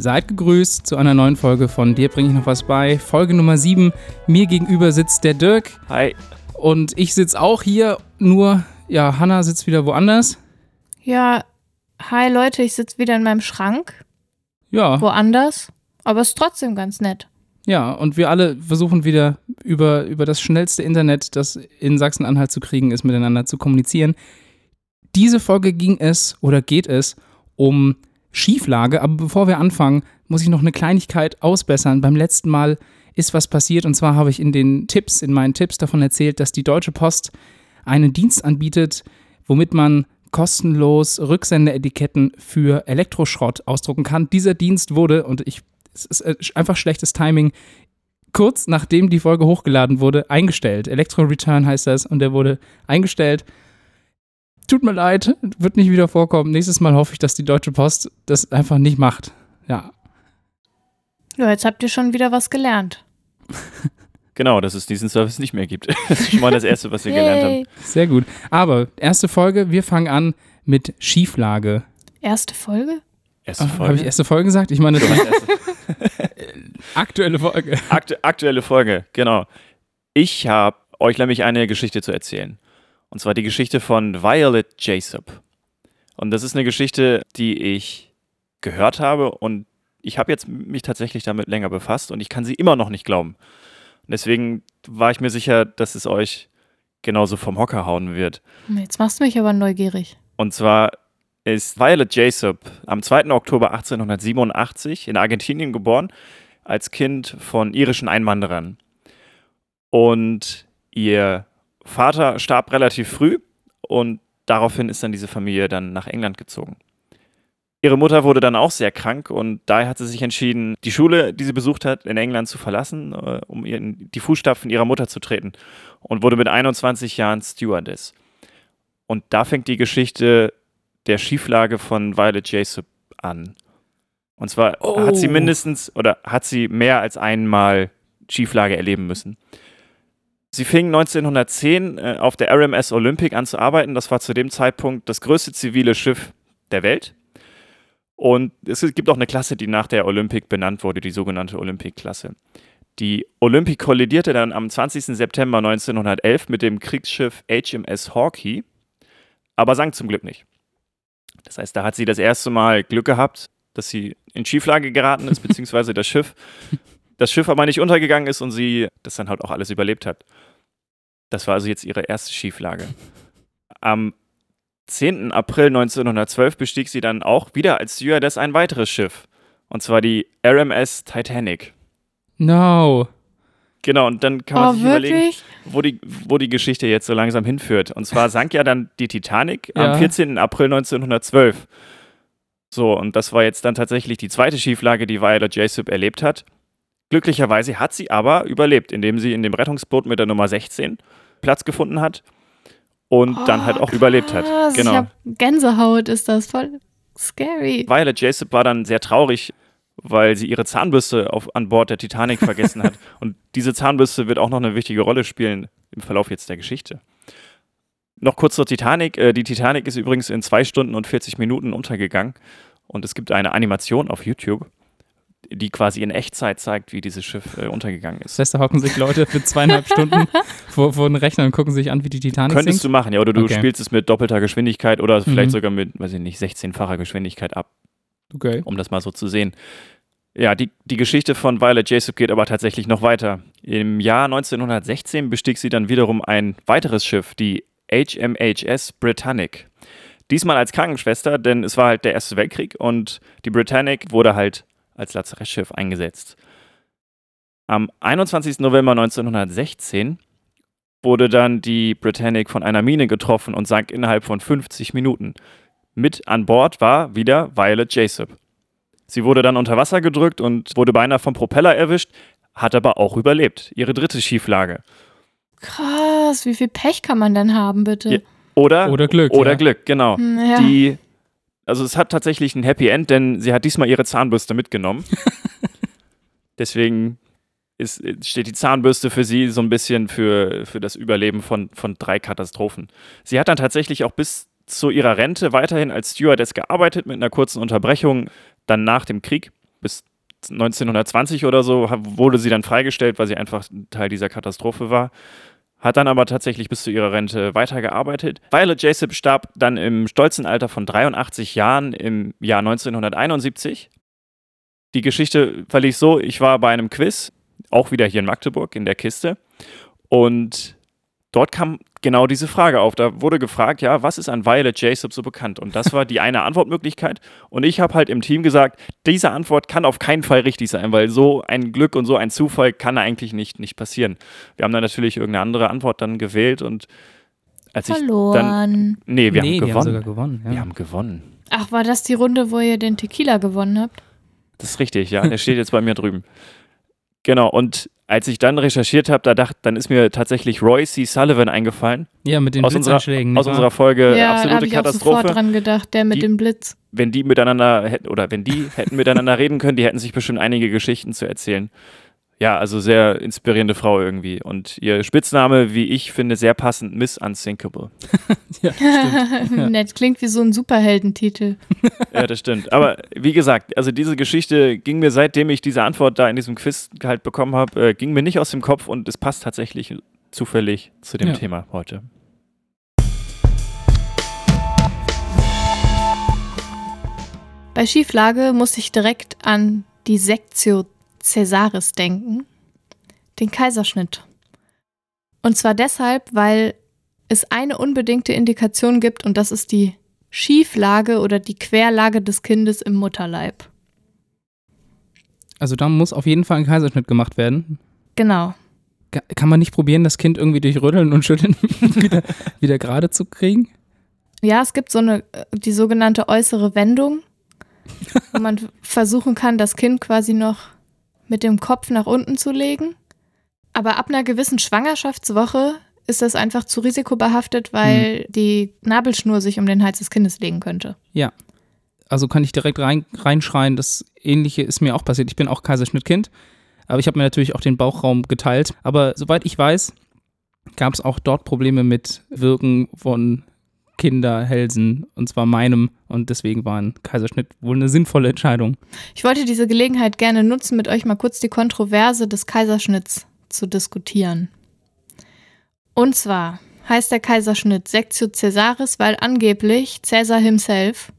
Seid gegrüßt zu einer neuen Folge von Dir bringe ich noch was bei. Folge Nummer 7. Mir gegenüber sitzt der Dirk. Hi. Und ich sitze auch hier, nur, ja, Hanna sitzt wieder woanders. Ja, hi Leute, ich sitze wieder in meinem Schrank. Ja. Woanders. Aber ist trotzdem ganz nett. Ja, und wir alle versuchen wieder über, über das schnellste Internet, das in Sachsen-Anhalt zu kriegen ist, miteinander zu kommunizieren. Diese Folge ging es oder geht es um Schieflage, aber bevor wir anfangen, muss ich noch eine Kleinigkeit ausbessern. Beim letzten Mal ist was passiert und zwar habe ich in den Tipps, in meinen Tipps davon erzählt, dass die Deutsche Post einen Dienst anbietet, womit man kostenlos Rücksendeetiketten für Elektroschrott ausdrucken kann. Dieser Dienst wurde, und ich, es ist äh, einfach schlechtes Timing, kurz nachdem die Folge hochgeladen wurde, eingestellt. Electro Return heißt das und der wurde eingestellt. Tut mir leid, wird nicht wieder vorkommen. Nächstes Mal hoffe ich, dass die Deutsche Post das einfach nicht macht. Ja. Ja, jetzt habt ihr schon wieder was gelernt. Genau, dass es diesen Service nicht mehr gibt. Das ist schon mal das Erste, was wir gelernt haben. Sehr gut. Aber erste Folge, wir fangen an mit Schieflage. Erste Folge? Erste Habe Folge. ich erste Folge gesagt? Ich meine, erste, aktuelle Folge. aktu aktuelle Folge, genau. Ich habe euch nämlich eine Geschichte zu erzählen. Und zwar die Geschichte von Violet Jacob. Und das ist eine Geschichte, die ich gehört habe und ich habe jetzt mich tatsächlich damit länger befasst und ich kann sie immer noch nicht glauben. Und deswegen war ich mir sicher, dass es euch genauso vom Hocker hauen wird. Jetzt machst du mich aber neugierig. Und zwar ist Violet Jacob am 2. Oktober 1887 in Argentinien geboren, als Kind von irischen Einwanderern. Und ihr Vater starb relativ früh und daraufhin ist dann diese Familie dann nach England gezogen. Ihre Mutter wurde dann auch sehr krank und daher hat sie sich entschieden, die Schule, die sie besucht hat, in England zu verlassen, äh, um in die Fußstapfen ihrer Mutter zu treten und wurde mit 21 Jahren Stewardess. Und da fängt die Geschichte der Schieflage von Violet Jacob an. Und zwar Oh. hat sie mindestens oder hat sie mehr als einmal Schieflage erleben müssen. Sie fing 1910 äh, auf der RMS Olympic an zu arbeiten. Das war zu dem Zeitpunkt das größte zivile Schiff der Welt. Und es gibt auch eine Klasse, die nach der Olympic benannt wurde, die sogenannte Olympic-Klasse. Die Olympic kollidierte dann am 20. September 1911 mit dem Kriegsschiff HMS Hawkeye, aber sank zum Glück nicht. Das heißt, da hat sie das erste Mal Glück gehabt, dass sie in Schieflage geraten ist, beziehungsweise das Schiff, das Schiff aber nicht untergegangen ist und sie das dann halt auch alles überlebt hat. Das war also jetzt ihre erste Schieflage. Am 10. April 1912 bestieg sie dann auch wieder als Stewardess ein weiteres Schiff. Und zwar die RMS Titanic. No. Genau, und dann kann man oh, sich überlegen, wirklich? wo die, wo die Geschichte jetzt so langsam hinführt. Und zwar sank ja dann die Titanic Ja. am 14. April 1912. So, und das war jetzt dann tatsächlich die zweite Schieflage, die Violet Jacob erlebt hat. Glücklicherweise hat sie aber überlebt, indem sie in dem Rettungsboot mit der Nummer 16 Platz gefunden hat und dann halt auch überlebt hat. Krass, Ich Genau. hab Gänsehaut, ist das voll scary. Violet Jacob war dann sehr traurig, weil sie ihre Zahnbürste auf, an Bord der Titanic vergessen hat. Und diese Zahnbürste wird auch noch eine wichtige Rolle spielen im Verlauf jetzt der Geschichte. Noch kurz zur Titanic. Äh, die Titanic ist übrigens in zwei Stunden und 40 Minuten untergegangen. Und es gibt eine Animation auf YouTube, die quasi in Echtzeit zeigt, wie dieses Schiff äh, untergegangen Das ist. heißt, da hocken sich Leute für zweieinhalb Stunden vor, vor den Rechner und gucken sich an, wie die Titanic Könntest du sinkt. machen, ja, oder du Okay. spielst es mit doppelter Geschwindigkeit oder vielleicht Mhm. sogar mit, weiß ich nicht, 16-facher Geschwindigkeit ab. Okay. um das mal so zu sehen. Ja, die, die Geschichte von Violet Jacob geht aber tatsächlich noch weiter. Im Jahr 1916 bestieg sie dann wiederum ein weiteres Schiff, die HMHS Britannic. Diesmal als Krankenschwester, denn es war halt der Erste Weltkrieg und die Britannic wurde halt als Lazarettschiff eingesetzt. Am 21. November 1916 wurde dann die Britannic von einer Mine getroffen und sank innerhalb von 50 Minuten. Mit an Bord war wieder Violet Jacob. Sie wurde dann unter Wasser gedrückt und wurde beinahe vom Propeller erwischt, hat aber auch überlebt. Ihre dritte Schieflage. Krass, wie viel Pech kann man denn haben, bitte? Ja. Oder, Oder Glück. oder ja. Glück, genau. Hm, ja. Die, also es hat tatsächlich ein Happy End, denn sie hat diesmal ihre Zahnbürste mitgenommen. Deswegen ist, steht die Zahnbürste für sie so ein bisschen für, für das Überleben von, von drei Katastrophen. Sie hat dann tatsächlich auch bis zu ihrer Rente weiterhin als Stewardess gearbeitet mit einer kurzen Unterbrechung dann nach dem Krieg. bis 1920 oder so wurde sie dann freigestellt, weil sie einfach Teil dieser Katastrophe war. Hat dann aber tatsächlich bis zu ihrer Rente weitergearbeitet. Violet Jacob starb dann im stolzen Alter von 83 Jahren im Jahr 1971. Die Geschichte verlief so: Ich war bei einem Quiz, auch wieder hier in Magdeburg in der Kiste. Und dort kam genau diese Frage auf. Da wurde gefragt, ja, was ist an Violet Jacob so bekannt? Und das war die eine Antwortmöglichkeit. Und ich habe halt im Team gesagt, diese Antwort kann auf keinen Fall richtig sein, weil so ein Glück und so ein Zufall kann eigentlich nicht, nicht passieren. Wir haben dann natürlich irgendeine andere Antwort dann gewählt und als Verloren. ich dann. Nee, wir nee, haben die haben gewonnen. sogar gewonnen. Ja. wir haben gewonnen. Ach, war das die Runde, wo ihr den Tequila gewonnen habt? Das ist richtig, ja. Der steht jetzt bei mir drüben. Genau, und als ich dann recherchiert habe, da dachte, dann ist mir tatsächlich Roy C. Sullivan eingefallen. ja, mit den Aus unserer- Blitzanschlägen. Aus nicht unserer? Folge ja, da Absolute habe ich auch Katastrophe. sofort dran gedacht, der mit Die- dem Blitz. wenn die miteinander hätten, oder wenn die hätten miteinander reden können, die hätten sich bestimmt einige Geschichten zu erzählen. Ja, also sehr inspirierende Frau irgendwie. Und ihr Spitzname, wie ich finde, sehr passend, Miss Unsinkable. ja, stimmt. Nett, klingt wie so ein Superheldentitel. Ja, das stimmt. Aber wie gesagt, also diese Geschichte ging mir, seitdem ich diese Antwort da in diesem Quiz halt bekommen habe, äh, ging mir nicht aus dem Kopf und es passt tatsächlich zufällig zu dem Ja. Thema heute. Bei Schieflage muss ich direkt an die Sectio Caesaris denken, den Kaiserschnitt. Und zwar deshalb, weil es eine unbedingte Indikation gibt und das ist die Schieflage oder die Querlage des Kindes im Mutterleib. Also da muss auf jeden Fall ein Kaiserschnitt gemacht werden. Genau. Kann man nicht probieren, das Kind irgendwie durch Rütteln und Schütteln wieder, wieder gerade zu kriegen? Ja, es gibt so eine, äh, die sogenannte äußere Wendung, wo man versuchen kann, das Kind quasi noch mit dem Kopf nach unten zu legen. Aber ab einer gewissen Schwangerschaftswoche ist das einfach zu risikobehaftet, weil die Nabelschnur sich um den Hals des Kindes legen könnte. Also kann ich direkt rein, reinschreien, das Ähnliche ist mir auch passiert. Ich bin auch Kaiserschnittkind, aber ich habe mir natürlich auch den Bauchraum geteilt. Aber soweit ich weiß, gab es auch dort Probleme mit Wirken von Kinderhälsen, und zwar meinem. Und deswegen war ein Kaiserschnitt wohl eine sinnvolle Entscheidung. Ich wollte diese Gelegenheit gerne nutzen, mit euch mal kurz die Kontroverse des Kaiserschnitts zu diskutieren. Und zwar heißt der Kaiserschnitt Sectio Caesaris, weil angeblich Caesar himself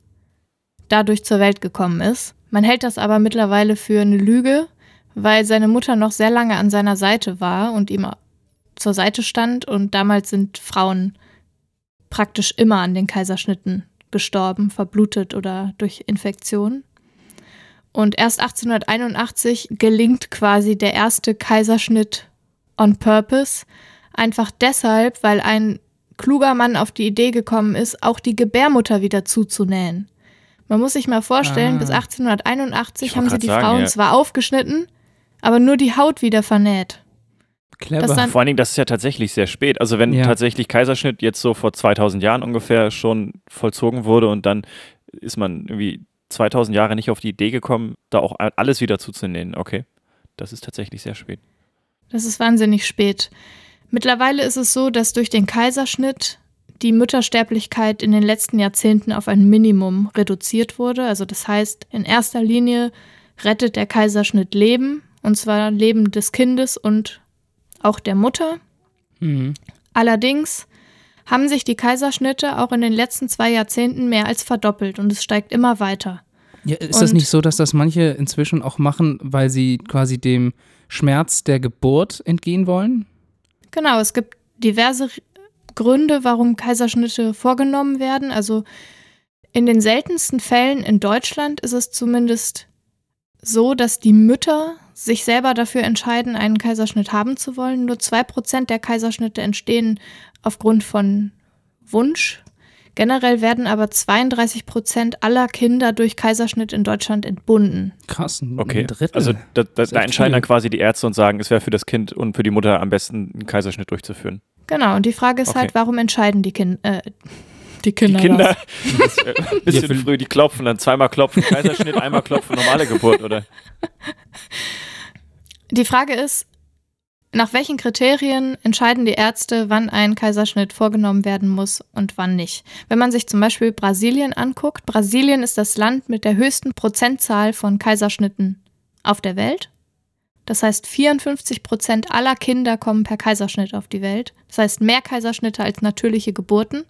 dadurch zur Welt gekommen ist. Man hält das aber mittlerweile für eine Lüge, weil seine Mutter noch sehr lange an seiner Seite war und ihm zur Seite stand und damals sind Frauen praktisch immer an den Kaiserschnitten gestorben, verblutet oder durch Infektion. Und erst 1881 gelingt quasi der erste Kaiserschnitt on purpose. Einfach deshalb, weil ein kluger Mann auf die Idee gekommen ist, auch die Gebärmutter wieder zuzunähen. Man muss sich mal vorstellen, Ah. bis 1881 Ich haben sie die sagen, Frauen ja. zwar aufgeschnitten, aber nur die Haut wieder vernäht. Clever. Vor allen Dingen, das ist ja tatsächlich sehr spät. Also wenn Ja. tatsächlich Kaiserschnitt jetzt so vor 2000 Jahren ungefähr schon vollzogen wurde und dann ist man irgendwie 2000 Jahre nicht auf die Idee gekommen, da auch alles wieder zuzunähen. Okay, das ist tatsächlich sehr spät. Das ist wahnsinnig spät. Mittlerweile ist es so, dass durch den Kaiserschnitt die Müttersterblichkeit in den letzten Jahrzehnten auf ein Minimum reduziert wurde. Also das heißt, in erster Linie rettet der Kaiserschnitt Leben, und zwar Leben des Kindes und auch der Mutter. Mhm. Allerdings haben sich die Kaiserschnitte auch in den letzten zwei Jahrzehnten mehr als verdoppelt und es steigt immer weiter. Ja, ist das Und- nicht so, dass das manche inzwischen auch machen, weil sie quasi dem Schmerz der Geburt entgehen wollen? Genau, es gibt diverse Gründe, warum Kaiserschnitte vorgenommen werden. Also in den seltensten Fällen in Deutschland ist es zumindest so, dass die Mütter sich selber dafür entscheiden, einen Kaiserschnitt haben zu wollen. Nur 2% der Kaiserschnitte entstehen aufgrund von Wunsch. Generell werden aber 32 Prozent aller Kinder durch Kaiserschnitt in Deutschland entbunden. Krass, ein Okay. Drittel. Also da, da, da entscheiden dann quasi die Ärzte und sagen, es wäre für das Kind und für die Mutter am besten, einen Kaiserschnitt durchzuführen. Genau, und die Frage ist Okay. halt, warum entscheiden die, kind äh, die Die Kinder? das? Kinder, das, ein bisschen früh, die klopfen dann zweimal klopfen, Kaiserschnitt, einmal klopfen, normale Geburt, oder? Die Frage ist, Nach welchen Kriterien entscheiden die Ärzte, wann ein Kaiserschnitt vorgenommen werden muss und wann nicht? Wenn man sich zum Beispiel Brasilien anguckt, Brasilien ist das Land mit der höchsten Prozentzahl von Kaiserschnitten auf der Welt. Das heißt, 54 Prozent aller Kinder kommen per Kaiserschnitt auf die Welt. Das heißt, mehr Kaiserschnitte als natürliche Geburten.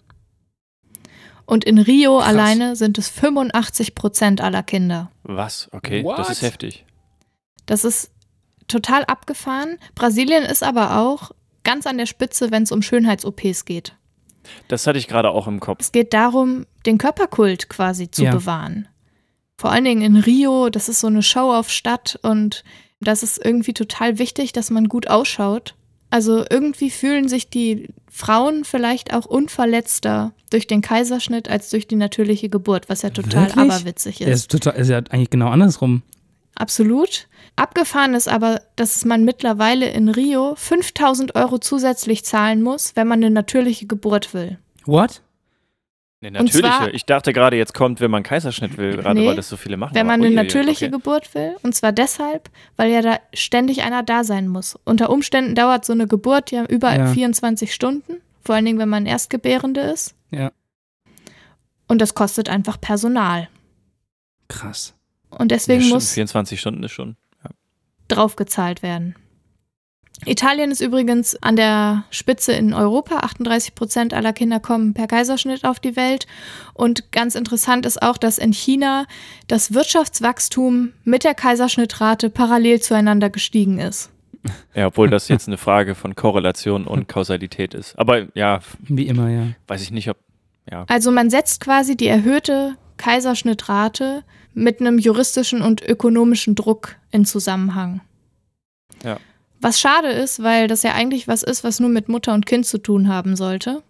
Und in Rio Krass. alleine sind es 85 Prozent aller Kinder. Was? Okay, What? das ist heftig. Das ist total abgefahren. Brasilien ist aber auch ganz an der Spitze, wenn es um Schönheits-OPs geht. Das hatte ich gerade auch im Kopf. Es geht darum, den Körperkult quasi zu Ja. bewahren. Vor allen Dingen in Rio, das ist so eine Show auf Stadt und das ist irgendwie total wichtig, dass man gut ausschaut. Also irgendwie fühlen sich die Frauen vielleicht auch unverletzter durch den Kaiserschnitt als durch die natürliche Geburt, was ja total Wirklich? aberwitzig Der ist total, ist ja eigentlich genau andersrum. Absolut. Abgefahren ist aber, dass man mittlerweile in Rio 5000 Euro zusätzlich zahlen muss, wenn man eine natürliche Geburt will. What? Nee, Und natürliche. zwar- ich dachte gerade, jetzt kommt, wenn man Kaiserschnitt will, gerade Nee, weil das so viele machen. Wenn man aber eine natürliche okay. Geburt will. Und zwar deshalb, weil ja da ständig einer da sein muss. Unter Umständen dauert so eine Geburt ja über Ja. 24 Stunden. Vor allen Dingen, wenn man Erstgebärende ist. Ja. Und das kostet einfach Personal. Krass. Und deswegen ja, muss 24 Stunden ist schon. draufgezahlt werden. Italien ist übrigens an der Spitze in Europa. 38 Prozent aller Kinder kommen per Kaiserschnitt auf die Welt. Und ganz interessant ist auch, dass in China das Wirtschaftswachstum mit der Kaiserschnittrate parallel zueinander gestiegen ist. Ja, obwohl das jetzt eine Frage von Korrelation und Kausalität ist. Aber ja, Wie immer, ja. weiß ich nicht, ob. Ja. Also man setzt quasi die erhöhte Kaiserschnittrate mit einem juristischen und ökonomischen Druck in Zusammenhang. Ja. Was schade ist, weil das ja eigentlich was ist, was nur mit Mutter und Kind zu tun haben sollte.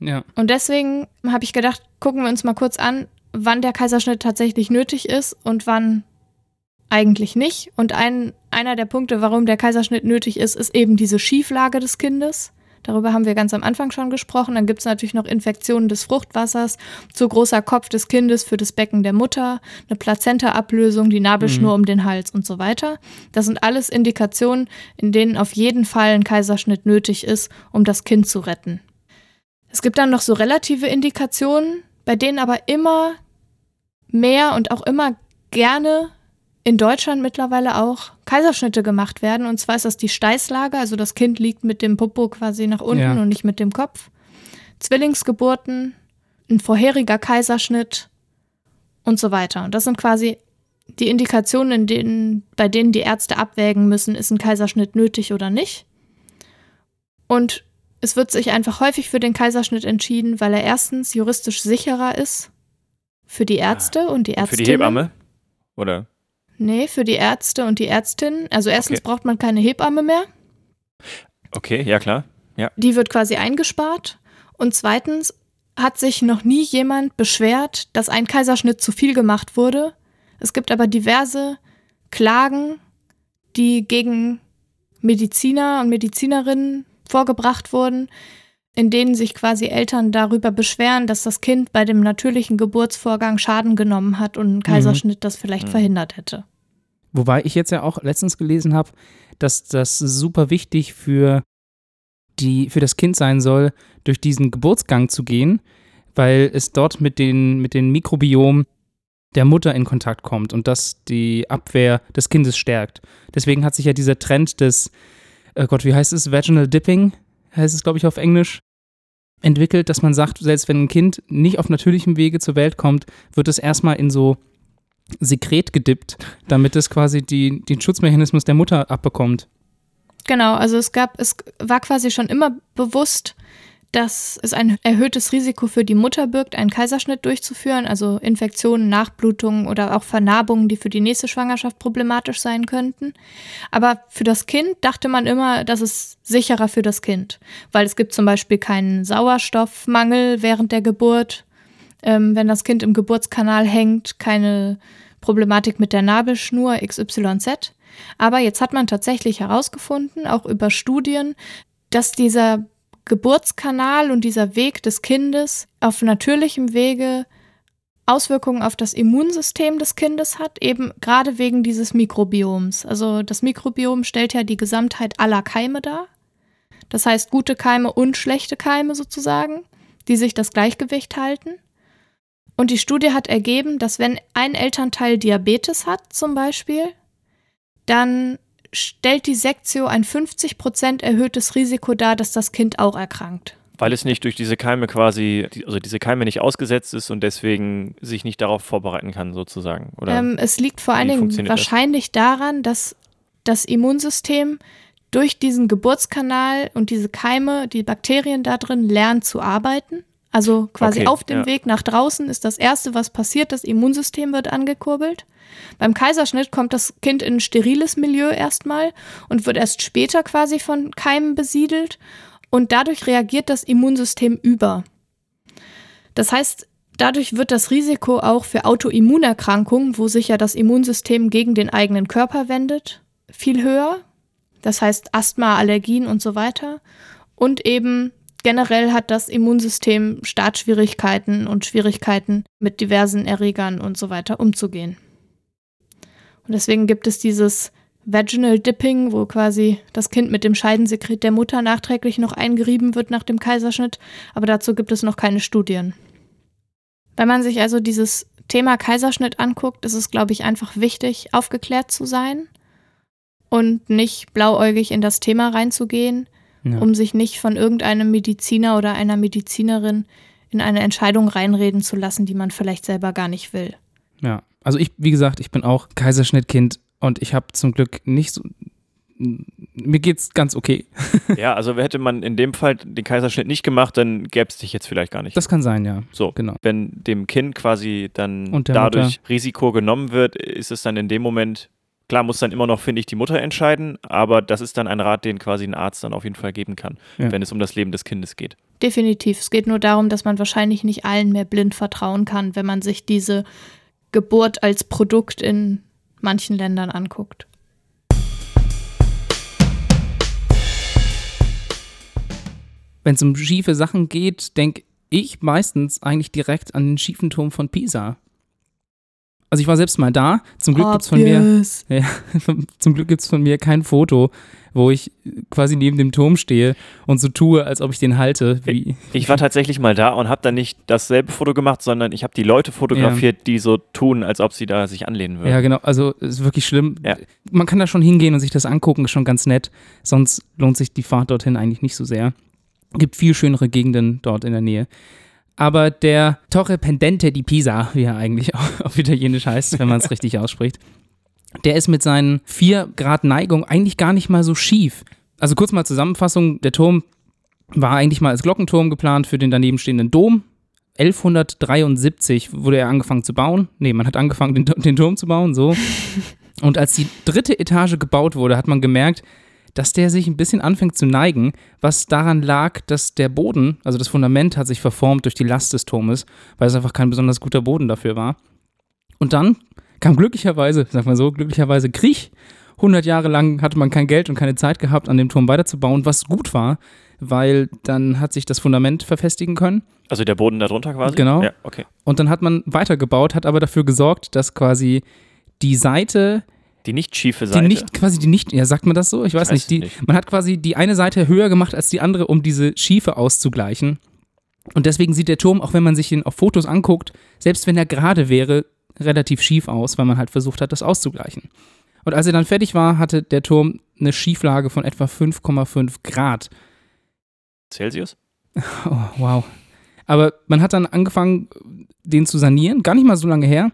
Ja. Und deswegen habe ich gedacht, gucken wir uns mal kurz an, wann der Kaiserschnitt tatsächlich nötig ist und wann eigentlich nicht. Und ein, einer der Punkte, warum der Kaiserschnitt nötig ist, ist eben diese Schieflage des Kindes. Darüber haben wir ganz am Anfang schon gesprochen. Dann gibt es natürlich noch Infektionen des Fruchtwassers, zu großer Kopf des Kindes für das Becken der Mutter, eine Plazentaablösung, die Nabelschnur um den Hals und so weiter. Das sind alles Indikationen, in denen auf jeden Fall ein Kaiserschnitt nötig ist, um das Kind zu retten. Es gibt dann noch so relative Indikationen, bei denen aber immer mehr und auch immer gerne in Deutschland mittlerweile auch Kaiserschnitte gemacht werden. Und zwar ist das die Steißlage, also das Kind liegt mit dem Popo quasi nach unten Ja. und nicht mit dem Kopf. Zwillingsgeburten, ein vorheriger Kaiserschnitt und so weiter. Und das sind quasi die Indikationen, in denen, bei denen die Ärzte abwägen müssen, ist ein Kaiserschnitt nötig oder nicht. Und es wird sich einfach häufig für den Kaiserschnitt entschieden, weil er erstens juristisch sicherer ist für die Ärzte und die Für Ärztinnen. die Hebamme? Oder? Nee, für die Ärzte und die Ärztinnen. Also erstens Okay. braucht man keine Hebamme mehr. Okay, ja klar. Die wird quasi eingespart. Und zweitens hat sich noch nie jemand beschwert, dass ein Kaiserschnitt zu viel gemacht wurde. Es gibt aber diverse Klagen, die gegen Mediziner und Medizinerinnen vorgebracht wurden, in denen sich quasi Eltern darüber beschweren, dass das Kind bei dem natürlichen Geburtsvorgang Schaden genommen hat und ein Kaiserschnitt das vielleicht Mhm. verhindert hätte. Wobei ich jetzt ja auch letztens gelesen habe, dass das super wichtig für, die, für das Kind sein soll, durch diesen Geburtsgang zu gehen, weil es dort mit den, mit den Mikrobiom der Mutter in Kontakt kommt und das die Abwehr des Kindes stärkt. Deswegen hat sich ja dieser Trend des, äh Gott, wie heißt es, Vaginal Dipping, heißt es, glaube ich, auf Englisch, entwickelt, dass man sagt, selbst wenn ein Kind nicht auf natürlichem Wege zur Welt kommt, wird es erstmal in so Sekret gedippt, damit es quasi die, den Schutzmechanismus der Mutter abbekommt. Genau, also es gab, es war quasi schon immer bewusst, dass es ein erhöhtes Risiko für die Mutter birgt, einen Kaiserschnitt durchzuführen, also Infektionen, Nachblutungen oder auch Vernarbungen, die für die nächste Schwangerschaft problematisch sein könnten. Aber für das Kind dachte man immer, das ist sicherer für das Kind, weil es gibt zum Beispiel keinen Sauerstoffmangel während der Geburt, ähm, wenn das Kind im Geburtskanal hängt, keine Problematik mit der Nabelschnur XYZ. Aber jetzt hat man tatsächlich herausgefunden, auch über Studien, dass dieser Geburtskanal und dieser Weg des Kindes auf natürlichem Wege Auswirkungen auf das Immunsystem des Kindes hat, eben gerade wegen dieses Mikrobioms. Also das Mikrobiom stellt ja die Gesamtheit aller Keime dar. Das heißt gute Keime und schlechte Keime sozusagen, die sich das Gleichgewicht halten. Und die Studie hat ergeben, dass wenn ein Elternteil Diabetes hat zum Beispiel, dann stellt die Sektio ein 50% erhöhtes Risiko dar, dass das Kind auch erkrankt. Weil es nicht durch diese Keime quasi, also diese Keime nicht ausgesetzt ist und deswegen sich nicht darauf vorbereiten kann, sozusagen. Oder ähm, es liegt vor allen Dingen wahrscheinlich das? daran, dass das Immunsystem durch diesen Geburtskanal und diese Keime, die Bakterien da drin, lernt zu arbeiten. Also quasi okay, auf dem ja. Weg nach draußen ist das Erste, was passiert, das Immunsystem wird angekurbelt. Beim Kaiserschnitt kommt das Kind in ein steriles Milieu erstmal und wird erst später quasi von Keimen besiedelt und dadurch reagiert das Immunsystem über. Das heißt, dadurch wird das Risiko auch für Autoimmunerkrankungen, wo sich ja das Immunsystem gegen den eigenen Körper wendet, viel höher. Das heißt Asthma, Allergien und so weiter. Und eben generell hat das Immunsystem Startschwierigkeiten und Schwierigkeiten mit diversen Erregern und so weiter umzugehen. Und deswegen gibt es dieses Vaginal Dipping, wo quasi das Kind mit dem Scheidensekret der Mutter nachträglich noch eingerieben wird nach dem Kaiserschnitt, aber dazu gibt es noch keine Studien. Wenn man sich also dieses Thema Kaiserschnitt anguckt, ist es, glaube ich, einfach wichtig, aufgeklärt zu sein und nicht blauäugig in das Thema reinzugehen, ja. um sich nicht von irgendeinem Mediziner oder einer Medizinerin in eine Entscheidung reinreden zu lassen, die man vielleicht selber gar nicht will. Ja, also ich, wie gesagt, ich bin auch Kaiserschnittkind und ich habe zum Glück nicht so. Mir geht's ganz okay. ja, also hätte man in dem Fall den Kaiserschnitt nicht gemacht, dann gäbe es dich jetzt vielleicht gar nicht. Das kann sein, ja. So, genau. Wenn dem Kind quasi dann dadurch Mutter. Risiko genommen wird, ist es dann in dem Moment Klar muss dann immer noch, finde ich, die Mutter entscheiden, aber das ist dann ein Rat, den quasi ein Arzt dann auf jeden Fall geben kann, ja. wenn es um das Leben des Kindes geht. Definitiv. Es geht nur darum, dass man wahrscheinlich nicht allen mehr blind vertrauen kann, wenn man sich diese Geburt als Produkt in manchen Ländern anguckt. Wenn es um schiefe Sachen geht, denke ich meistens eigentlich direkt an den schiefen Turm von Pisa. Also ich war selbst mal da. Zum Glück gibt es von mir. Ja, zum Glück gibt es von mir kein Foto, wo ich quasi neben dem Turm stehe und so tue, als ob ich den halte. Wie ich war tatsächlich mal da und habe dann nicht dasselbe Foto gemacht, sondern ich habe die Leute fotografiert, ja. die so tun, als ob sie da sich anlehnen würden. Ja, genau. Also es ist wirklich schlimm. Ja. Man kann da schon hingehen und sich das angucken, ist schon ganz nett. Sonst lohnt sich die Fahrt dorthin eigentlich nicht so sehr. Gibt viel schönere Gegenden dort in der Nähe. Aber der Torre Pendente di Pisa, wie er eigentlich auf Italienisch heißt, wenn man es richtig ausspricht, der ist mit seinen 4 Grad Neigung eigentlich gar nicht mal so schief. Also kurz mal Zusammenfassung, der Turm war eigentlich mal als Glockenturm geplant für den daneben stehenden Dom. 1173 wurde er angefangen zu bauen. Nee, man hat angefangen, den, den Turm zu bauen, so. Und als die dritte Etage gebaut wurde, hat man gemerkt, dass der sich ein bisschen anfängt zu neigen, was daran lag, dass der Boden, also das Fundament hat sich verformt durch die Last des Turmes, weil es einfach kein besonders guter Boden dafür war. Und dann kam glücklicherweise, sag mal so, glücklicherweise Krieg. 100 Jahre lang hatte man kein Geld und keine Zeit gehabt, an dem Turm weiterzubauen, was gut war, weil dann hat sich das Fundament verfestigen können. Also der Boden darunter quasi? Genau. Ja, okay. Und dann hat man weitergebaut, hat aber dafür gesorgt, dass quasi die Seite, die nicht schiefe Seite. Die nicht, quasi die nicht, ja, sagt man das so? Ich weiß, ich weiß nicht. Die, nicht. Man hat quasi die eine Seite höher gemacht als die andere, um diese Schiefe auszugleichen. Und deswegen sieht der Turm, auch wenn man sich ihn auf Fotos anguckt, selbst wenn er gerade wäre, relativ schief aus, weil man halt versucht hat, das auszugleichen. Und als er dann fertig war, hatte der Turm eine Schieflage von etwa 5,5 Grad. Celsius? Oh, wow. Aber man hat dann angefangen, den zu sanieren, gar nicht mal so lange her.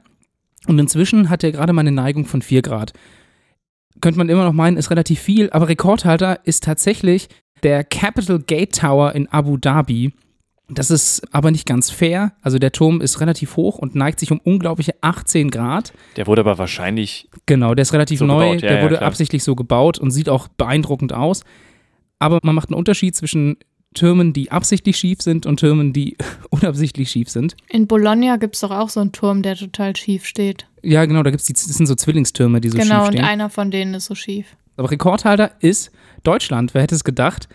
Und inzwischen hat er gerade mal eine Neigung von 4 Grad. Könnte man immer noch meinen, ist relativ viel, aber Rekordhalter ist tatsächlich der Capital Gate Tower in Abu Dhabi. Das ist aber nicht ganz fair. Also der Turm ist relativ hoch und neigt sich um unglaubliche 18 Grad. Der wurde aber wahrscheinlich. Genau, der ist relativ so neu. Ja, der ja, wurde klar. absichtlich so gebaut und sieht auch beeindruckend aus. Aber man macht einen Unterschied zwischen Türmen, die absichtlich schief sind und Türmen, die unabsichtlich schief sind. In Bologna gibt es doch auch so einen Turm, der total schief steht. Ja, genau, da gibt's die, das sind so Zwillingstürme, die so genau, schief stehen. Genau, und einer von denen ist so schief. Aber Rekordhalter ist Deutschland, wer hätte es gedacht?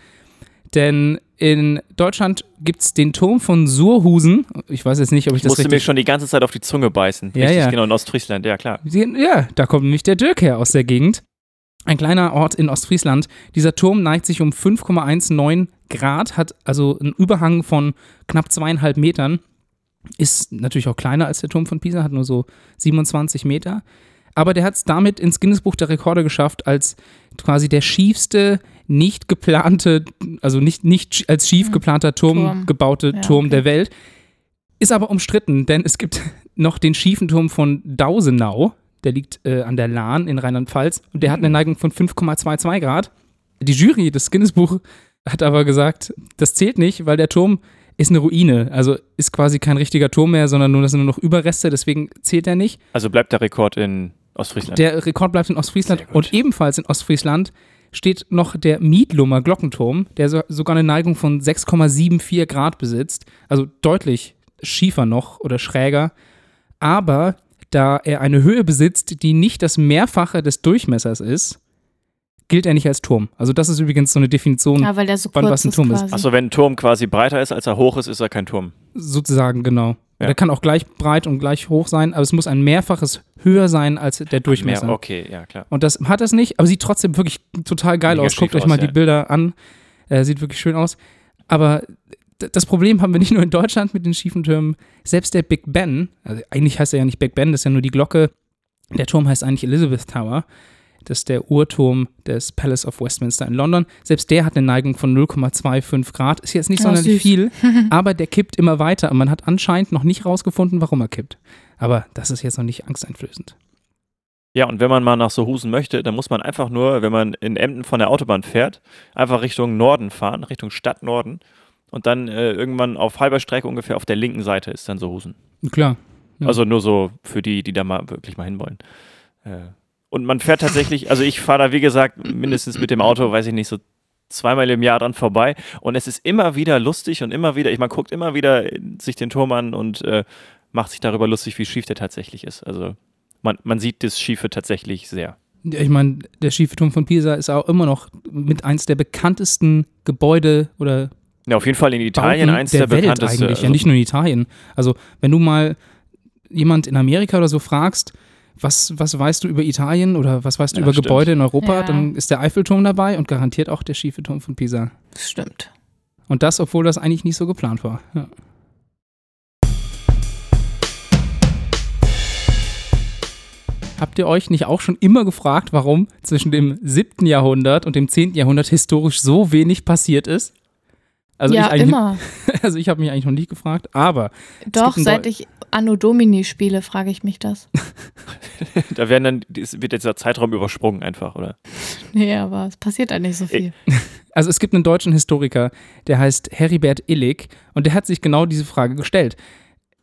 Denn in Deutschland gibt es den Turm von Surhusen. Ich weiß jetzt nicht, ob ich Ich das musste mir richtig... schon die ganze Zeit auf die Zunge beißen. Ja, Richtig, ja. genau, in Ostfriesland, ja klar. Ja, da kommt nämlich der Dirk her aus der Gegend. Ein kleiner Ort in Ostfriesland. Dieser Turm neigt sich um 5,19 Grad, hat also einen Überhang von knapp zweieinhalb Metern. Ist natürlich auch kleiner als der Turm von Pisa, hat nur so 27 Meter. Aber der hat es damit ins Guinness-Buch der Rekorde geschafft, als quasi der schiefste, nicht geplante, also nicht, nicht als schief geplanter Turm, Turm. gebaute Ja, Turm okay. der Welt. Ist aber umstritten, denn es gibt noch den schiefen Turm von Dausenau. Der liegt äh, an der Lahn in Rheinland-Pfalz und der hat eine Neigung von 5,22 Grad. Die Jury des Guinness-Buch hat aber gesagt, das zählt nicht, weil der Turm ist eine Ruine. Also ist quasi kein richtiger Turm mehr, sondern nur, das sind nur noch Überreste, deswegen zählt er nicht. Also bleibt der Rekord in Ostfriesland. Der Rekord bleibt in Ostfriesland und ebenfalls in Ostfriesland steht noch der Miedlummer Glockenturm, der so, sogar eine Neigung von 6,74 Grad besitzt, also deutlich schiefer noch oder schräger, aber da er eine Höhe besitzt, die nicht das Mehrfache des Durchmessers ist, gilt er nicht als Turm. Also das ist übrigens so eine Definition, Ja, weil der so Wann kurz was ein ist Turm ist. quasi. Achso, wenn ein Turm quasi breiter ist, als er hoch ist, ist er kein Turm. sozusagen genau. Ja. Der kann auch gleich breit und gleich hoch sein, aber es muss ein Mehrfaches höher sein als der Durchmesser. Mehr, okay, ja klar. Und das hat es nicht, aber sieht trotzdem wirklich total geil Mega aus. Guckt euch mal aus, die ja. Bilder an. Äh, sieht wirklich schön aus. Aber das Problem haben wir nicht nur in Deutschland mit den schiefen Türmen. Selbst der Big Ben, also eigentlich heißt er ja nicht Big Ben, das ist ja nur die Glocke. Der Turm heißt eigentlich Elizabeth Tower. Das ist der Uhrturm des Palace of Westminster in London. Selbst der hat eine Neigung von 0,25 Grad. Ist jetzt nicht Ja, sonderlich süß. viel, aber der kippt immer weiter. Und man hat anscheinend noch nicht rausgefunden, warum er kippt. Aber das ist jetzt noch nicht angsteinflößend. Ja, und wenn man mal nach Sohusen möchte, dann muss man einfach nur, wenn man in Emden von der Autobahn fährt, einfach Richtung Norden fahren, Richtung Stadtnorden. Und dann äh, irgendwann auf halber Strecke ungefähr auf der linken Seite ist dann Sohusen. Klar. Ja. Also nur so für die, die da mal wirklich mal hinwollen. Äh, und man fährt tatsächlich, also ich fahre da wie gesagt mindestens mit dem Auto, weiß ich nicht, so zweimal im Jahr dran vorbei. Und es ist immer wieder lustig und immer wieder, ich man guckt immer wieder sich den Turm an und äh, macht sich darüber lustig, wie schief der tatsächlich ist. Also man, man sieht das Schiefe tatsächlich sehr. Ja, Ich meine, der schiefe Turm von Pisa ist auch immer noch mit eins der bekanntesten Gebäude oder Ja, auf jeden Fall in Italien Bauten eins der, der, Welt bekanntesten. eigentlich. Also, ja, nicht nur in Italien. Also, wenn du mal jemand in Amerika oder so fragst, was, was weißt du über Italien oder was weißt du Ja, über stimmt. Gebäude in Europa, Ja. dann ist der Eiffelturm dabei und garantiert auch der schiefe Turm von Pisa. Stimmt. Und das, obwohl das eigentlich nicht so geplant war. Ja. Habt ihr euch nicht auch schon immer gefragt, warum zwischen dem 7. Jahrhundert und dem 10. Jahrhundert historisch so wenig passiert ist? Also ja, ich immer. Also ich habe mich eigentlich noch nie gefragt, aber Doch, seit Deu- ich Anno Domini spiele, frage ich mich das. da werden dann, wird dieser Zeitraum übersprungen einfach, oder? Nee, aber es passiert halt nicht so viel. Also es gibt einen deutschen Historiker, der heißt Heribert Illig und der hat sich genau diese Frage gestellt.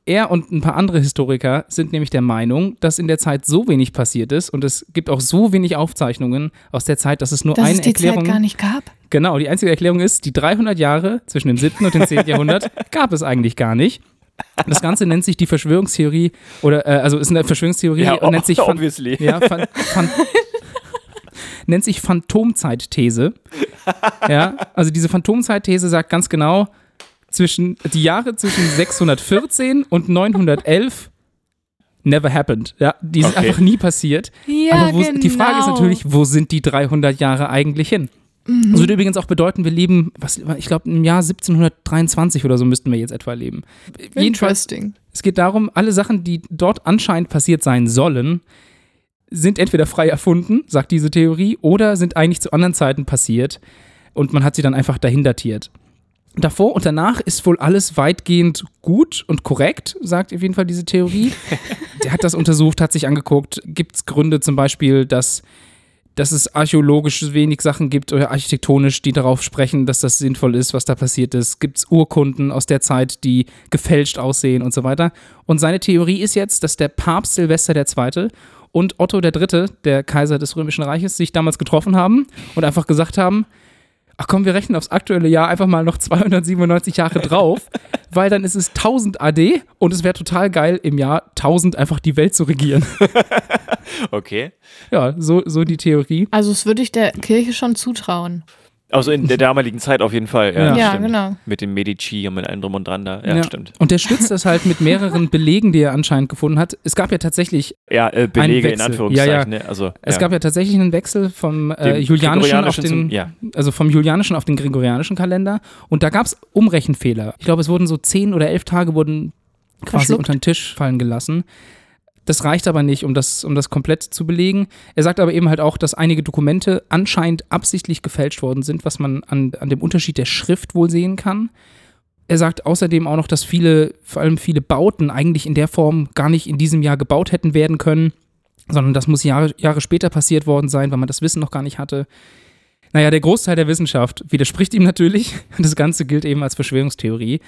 Er und ein paar andere Historiker sind nämlich der Meinung, dass in der Zeit so wenig passiert ist und es gibt auch so wenig Aufzeichnungen aus der Zeit, dass es nur Dass eine es die Erklärung Zeit gar nicht gab. Genau, die einzige Erklärung ist, die 300 Jahre zwischen dem 7. und dem 10. Jahrhundert gab es eigentlich gar nicht. Das Ganze nennt sich die Verschwörungstheorie oder äh, also ist eine Verschwörungstheorie und nennt sich obviously. ja, Phan Phan nennt sich Phantomzeitthese. Ja, also diese Phantomzeitthese sagt ganz genau, zwischen die Jahre zwischen 614 und 911 never happened. Ja, die sind Okay. einfach nie passiert. Ja, Aber wo, genau. die Frage ist natürlich, wo sind die 300 Jahre eigentlich hin? Das würde übrigens auch bedeuten, wir leben, was, ich glaube, im Jahr 1723 oder so müssten wir jetzt etwa leben. Jedenfalls, Interesting. es geht darum, alle Sachen, die dort anscheinend passiert sein sollen, sind entweder frei erfunden, sagt diese Theorie, oder sind eigentlich zu anderen Zeiten passiert und man hat sie dann einfach dahin datiert. Davor und danach ist wohl alles weitgehend gut und korrekt, sagt auf jeden Fall diese Theorie. Der hat das untersucht, hat sich angeguckt. Gibt es Gründe zum Beispiel, dass, dass es archäologisch wenig Sachen gibt oder architektonisch, die darauf sprechen, dass das sinnvoll ist, was da passiert ist? Gibt es Urkunden aus der Zeit, die gefälscht aussehen und so weiter? Und seine Theorie ist jetzt, dass der Papst Silvester II. und Otto III., der Kaiser des Römischen Reiches, sich damals getroffen haben und einfach gesagt haben, ach komm, wir rechnen aufs aktuelle Jahr einfach mal noch 297 Jahre drauf, weil dann ist es 1000 AD und es wäre total geil, im Jahr 1000 einfach die Welt zu regieren. Okay. ja, so, so die Theorie. Also, das würde ich der Kirche schon zutrauen. Also in der damaligen Zeit auf jeden Fall. Ja, Ja. Genau. Mit dem Medici und mit allem drum und dran da. Ja, Ja. stimmt. Und der stützt das halt mit mehreren Belegen, die er anscheinend gefunden hat. Es gab ja tatsächlich, Ja, äh, Belege in Wechsel. Anführungszeichen. Ja, ja. Ne? Also, es ja. gab ja tatsächlich einen Wechsel vom äh, Julianischen auf den, zum- ja. also vom Julianischen auf den Gregorianischen Kalender. Und da gab es Umrechenfehler. Ich glaube, es wurden so zehn oder elf Tage wurden quasi unter den Tisch fallen gelassen. Das reicht aber nicht, um das, um das komplett zu belegen. Er sagt aber eben halt auch, dass einige Dokumente anscheinend absichtlich gefälscht worden sind, was man an, an dem Unterschied der Schrift wohl sehen kann. Er sagt außerdem auch noch, dass viele, vor allem viele Bauten eigentlich in der Form gar nicht in diesem Jahr gebaut hätten werden können, sondern das muss Jahre, Jahre später passiert worden sein, weil man das Wissen noch gar nicht hatte. Naja, der Großteil der Wissenschaft widerspricht ihm natürlich. Das Ganze gilt eben als Verschwörungstheorie.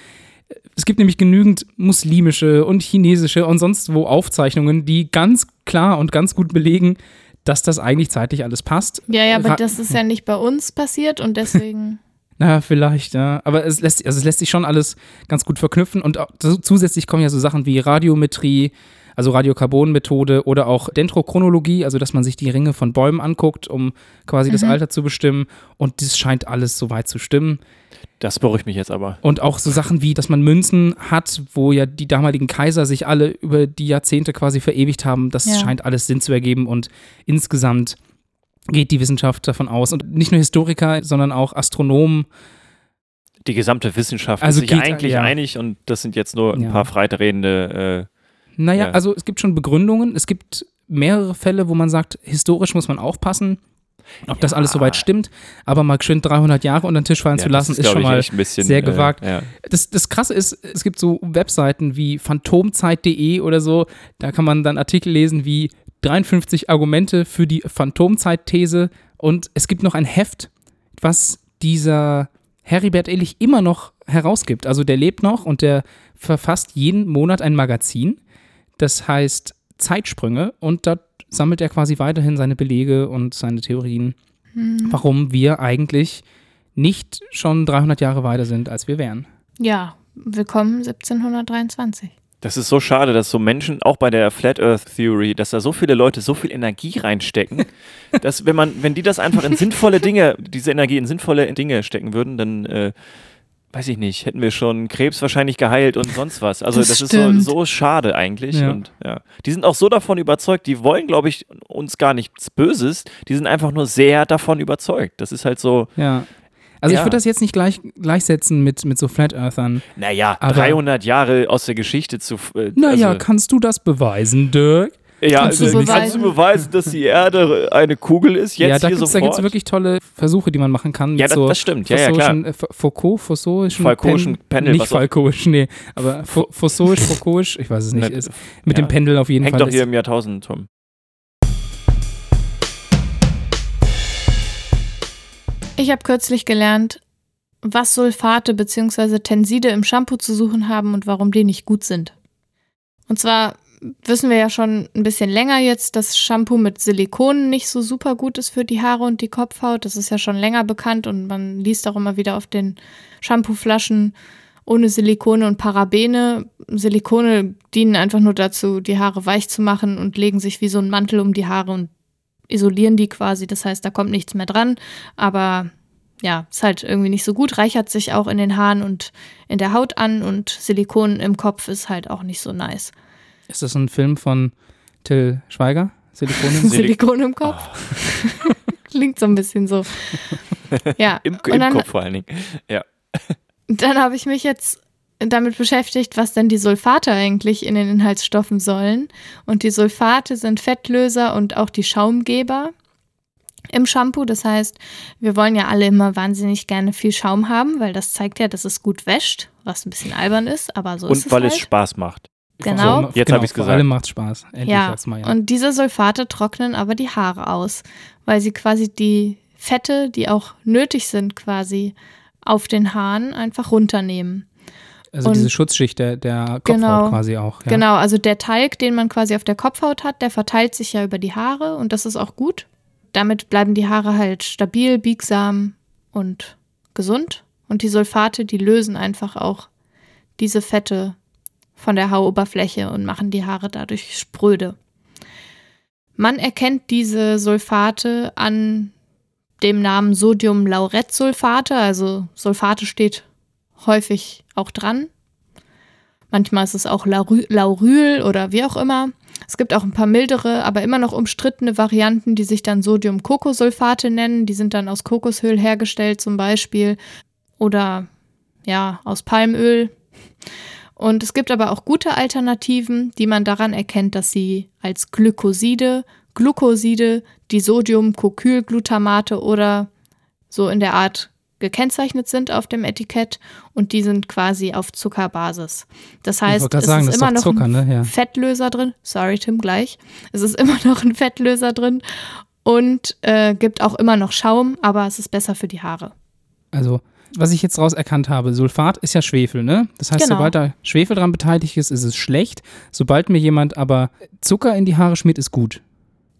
Es gibt nämlich genügend muslimische und chinesische und sonst wo Aufzeichnungen, die ganz klar und ganz gut belegen, dass das eigentlich zeitlich alles passt. Ja, ja, aber Ra- das ist ja nicht bei uns passiert und deswegen. Na, vielleicht, ja. Aber es lässt, also es lässt sich schon alles ganz gut verknüpfen. Und zusätzlich kommen ja so Sachen wie Radiometrie, also Radiokarbonmethode oder auch Dendrochronologie, also dass man sich die Ringe von Bäumen anguckt, um quasi das Mhm. Alter zu bestimmen. Und das scheint alles soweit zu stimmen. Das beruhigt mich jetzt aber. Und auch so Sachen wie, dass man Münzen hat, wo ja die damaligen Kaiser sich alle über die Jahrzehnte quasi verewigt haben. Das Ja. scheint alles Sinn zu ergeben und insgesamt geht die Wissenschaft davon aus. Und nicht nur Historiker, sondern auch Astronomen. Die gesamte Wissenschaft Also ist sich geht- eigentlich ja. einig und das sind jetzt nur ein Ja. paar freitredende. Naja, Ja. also es gibt schon Begründungen. Es gibt mehrere Fälle, wo man sagt, historisch muss man aufpassen, ob das Ja. alles soweit stimmt. Aber mal geschwind 300 Jahre unter den Tisch fallen Äh, zu lassen, ist, glaub schon mal bisschen, sehr gewagt. Äh, ja. Das, das Krasse ist, es gibt so Webseiten wie phantomzeit.de oder so, da kann man dann Artikel lesen wie 53 Argumente für die Phantomzeit-These und es gibt noch ein Heft, was dieser Heribert Illich immer noch herausgibt. Also der lebt noch und der verfasst jeden Monat ein Magazin, das heißt Zeitsprünge und dort sammelt er quasi weiterhin seine Belege und seine Theorien, Hm. warum wir eigentlich nicht schon 300 Jahre weiter sind, als wir wären. Ja, willkommen 1723. Das ist so schade, dass so Menschen, auch bei der Flat Earth Theory, dass da so viele Leute so viel Energie reinstecken, dass wenn man, wenn die das einfach in sinnvolle Dinge, diese Energie in sinnvolle Dinge stecken würden, dann äh, weiß ich nicht, hätten wir schon Krebs wahrscheinlich geheilt und sonst was. Also Das das, ist so, so schade eigentlich. Ja. Und ja. Die sind auch so davon überzeugt, die wollen, glaube ich, uns gar nichts Böses, die sind einfach nur sehr davon überzeugt. Das ist halt so, Ja. Also ich Ja. würde das jetzt nicht gleich, gleichsetzen mit, mit so Flat Earthern. naja, Aber- 300 Jahre aus der Geschichte zu. Äh, Naja, also, kannst du das beweisen, Dirk? Ja, Kannst du also, kannst du beweisen? dass die Erde eine Kugel ist? Jetzt ja, da hier gibt es wirklich tolle Versuche, die man machen kann. Mit Ja, das- so das stimmt. Ja, ja, klar. Äh, F- Foucault, Fossoischen Falcoischen Pendel, Nicht Falcoisch, nee. Aber Fo- Fossorisch, Foucaultisch, ich weiß es nicht. Ne, Ist, mit ja. dem Pendel auf jeden Hängt Fall. doch ist- hier im Jahrtausendturm. Ich habe kürzlich gelernt, was Sulfate bzw. Tenside im Shampoo zu suchen haben und warum die nicht gut sind. Und zwar wissen wir ja schon ein bisschen länger jetzt, dass Shampoo mit Silikonen nicht so super gut ist für die Haare und die Kopfhaut. Das ist ja schon länger bekannt und man liest auch immer wieder auf den Shampooflaschen ohne Silikone und Parabene. Silikone dienen einfach nur dazu, die Haare weich zu machen und legen sich wie so ein Mantel um die Haare und isolieren die quasi. Das heißt, da kommt nichts mehr dran. Aber ja, ist halt irgendwie nicht so gut, reichert sich auch in den Haaren und in der Haut an und Silikon im Kopf ist halt auch nicht so nice. Ist das ein Film von Till Schweiger? Silikone? Silikon im Kopf. Klingt so ein bisschen so. Ja, Im, und im dann, Kopf vor allen Dingen. dann habe ich mich jetzt damit beschäftigt, was denn die Sulfate eigentlich in den Inhaltsstoffen sollen. Und die Sulfate sind Fettlöser und auch die Schaumgeber im Shampoo. Das heißt, wir wollen ja alle immer wahnsinnig gerne viel Schaum haben, weil das zeigt ja, dass es gut wäscht, was ein bisschen albern ist, aber so ist Und es weil halt. es Spaß macht. Genau. So, Jetzt genau, hab ich's Vor gesagt. allem macht Spaß. Endlich Ja, mal, ja. und diese Sulfate trocknen aber die Haare aus, weil sie quasi die Fette, die auch nötig sind, quasi auf den Haaren einfach runternehmen. Also und- diese Schutzschicht der, der Kopfhaut Genau. quasi auch. Ja. Genau, also der Talg, den man quasi auf der Kopfhaut hat, der verteilt sich ja über die Haare und das ist auch gut. Damit bleiben die Haare halt stabil, biegsam und gesund. Und die Sulfate, die lösen einfach auch diese Fette von der Hauoberfläche und machen die Haare dadurch spröde. Man erkennt diese Sulfate an dem Namen Sodiumlauretsulfate. Also Sulfate steht häufig auch dran. Manchmal ist es auch Lauryl oder wie auch immer. Es gibt auch ein paar mildere, aber immer noch umstrittene Varianten, die sich dann Sodium-Kokosulfate nennen. Die sind dann aus Kokosöl hergestellt zum Beispiel oder ja, aus Palmöl. Und es gibt aber auch gute Alternativen, die man daran erkennt, dass sie als Glykoside, Glucoside, die Sodium-Kokylglutamate oder so in der Art gekennzeichnet sind auf dem Etikett und die sind quasi auf Zuckerbasis. Das heißt, es sagen, ist immer noch Zucker, ein ne? ja. Fettlöser drin. Sorry, Tim, gleich. Es ist immer noch ein Fettlöser drin und äh, gibt auch immer noch Schaum, aber es ist besser für die Haare. Also, was ich jetzt raus erkannt habe, Sulfat ist ja Schwefel, ne? Das heißt, Genau. sobald da Schwefel dran beteiligt ist, ist es schlecht. Sobald mir jemand aber Zucker in die Haare schmiert, ist gut.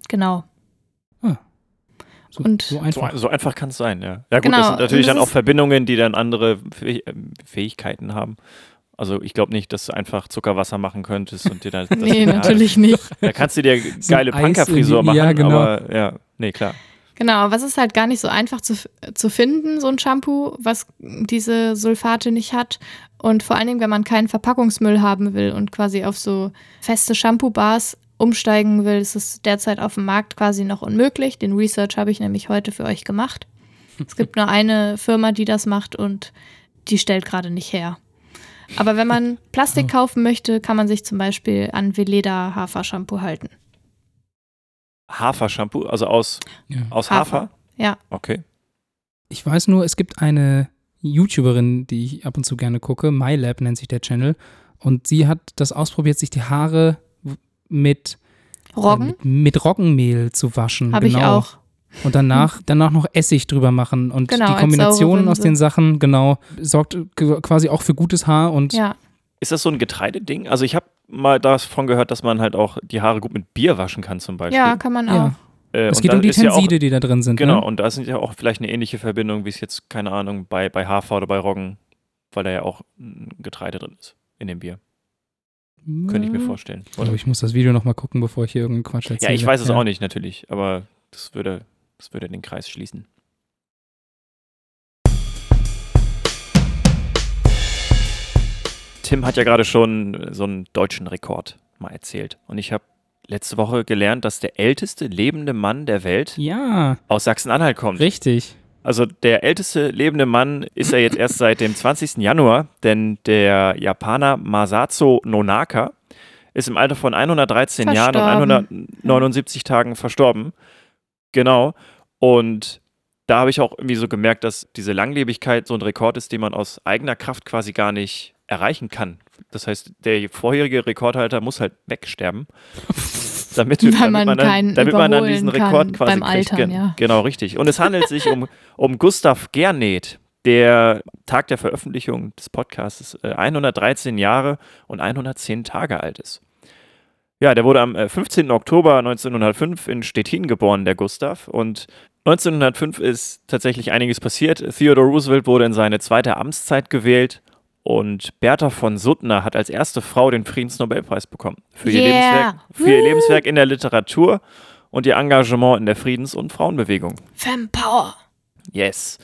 Genau. So, Und- so So, einfach. so einfach kann es sein, ja. Ja gut, Genau, das sind natürlich das dann auch Verbindungen, die dann andere ähm, Fähigkeiten haben. Also ich glaube nicht, dass du einfach Zuckerwasser machen könntest und dir dann. Nee, natürlich nicht. Da kannst du dir So geile Eis Punkerfrisur machen, ja, genau. aber ja, nee, klar. Genau, was ist halt gar nicht so einfach zu, zu finden, so ein Shampoo, was diese Sulfate nicht hat. Und vor allen Dingen, wenn man keinen Verpackungsmüll haben will und quasi auf so feste Shampoo-Bars umsteigen will, ist es derzeit auf dem Markt quasi noch unmöglich. Den Research habe ich nämlich heute für euch gemacht. Es gibt nur eine Firma, die das macht und die stellt gerade nicht her. Aber wenn man Plastik kaufen möchte, kann man sich zum Beispiel an Veleda Hafer-Shampoo halten. Hafer-Shampoo, also aus, Ja. aus Hafer. Hafer? Ja. Okay. Ich weiß nur, es gibt eine YouTuberin, die ich ab und zu gerne gucke. MyLab nennt sich der Channel. Und sie hat das ausprobiert, sich die Haare mit, äh, Roggen mit, mit Roggenmehl zu waschen. habe ich genau. auch. Und danach, danach noch Essig drüber machen. Und Genau, die Kombination aus den Sachen, genau, sorgt quasi auch für gutes Haar. Und Ja. Ist das so ein Getreideding? Also ich habe mal davon gehört, dass man halt auch die Haare gut mit Bier waschen kann zum Beispiel. Ja, kann man auch. Ja. Äh, es geht um die ist ja auch- Tenside, die da drin sind. Genau, Ne? und da sind ja auch vielleicht eine ähnliche Verbindung, wie es jetzt, keine Ahnung, bei, bei Hafer oder bei Roggen, weil da ja auch ein Getreide drin ist in dem Bier. Könnte ich mir vorstellen. Oder? ich muss das Video nochmal gucken, bevor ich hier irgendeinen Quatsch Ja, erzähle. ich weiß es auch nicht natürlich, aber das würde, das würde den Kreis schließen. Tim hat ja gerade schon so einen deutschen Rekord mal erzählt. Und ich habe letzte Woche gelernt, dass der älteste lebende Mann der Welt Ja, aus Sachsen-Anhalt kommt. richtig. Also der älteste lebende Mann ist er jetzt erst seit dem 20. Januar, denn der Japaner Masazo Nonaka ist im Alter von 113 Jahren und Verstorben. 179 Tagen verstorben. Genau. Und da habe ich auch irgendwie so gemerkt, dass diese Langlebigkeit so ein Rekord ist, den man aus eigener Kraft quasi gar nicht erreichen kann. Das heißt, der vorherige Rekordhalter muss halt wegsterben. Damit, damit man dann- keinen damit man dann diesen Rekord quasi beim kriegt. Altern, ja. Genau, richtig. Und es handelt sich um, um Gustav Gerneth, der Tag der Veröffentlichung des Podcasts äh, 113 Jahre und 110 Tage alt ist. Ja, der wurde am äh, 15. Oktober 1905 in Stettin geboren, der Gustav. Und 1905 ist tatsächlich einiges passiert. Theodore Roosevelt wurde in seine zweite Amtszeit gewählt und Bertha von Suttner hat als erste Frau den Friedensnobelpreis bekommen. Für ihr, Yeah. Lebenswerk, für ihr. Lebenswerk in der Literatur und ihr Engagement in der Friedens- und Frauenbewegung. Fempower. Yes.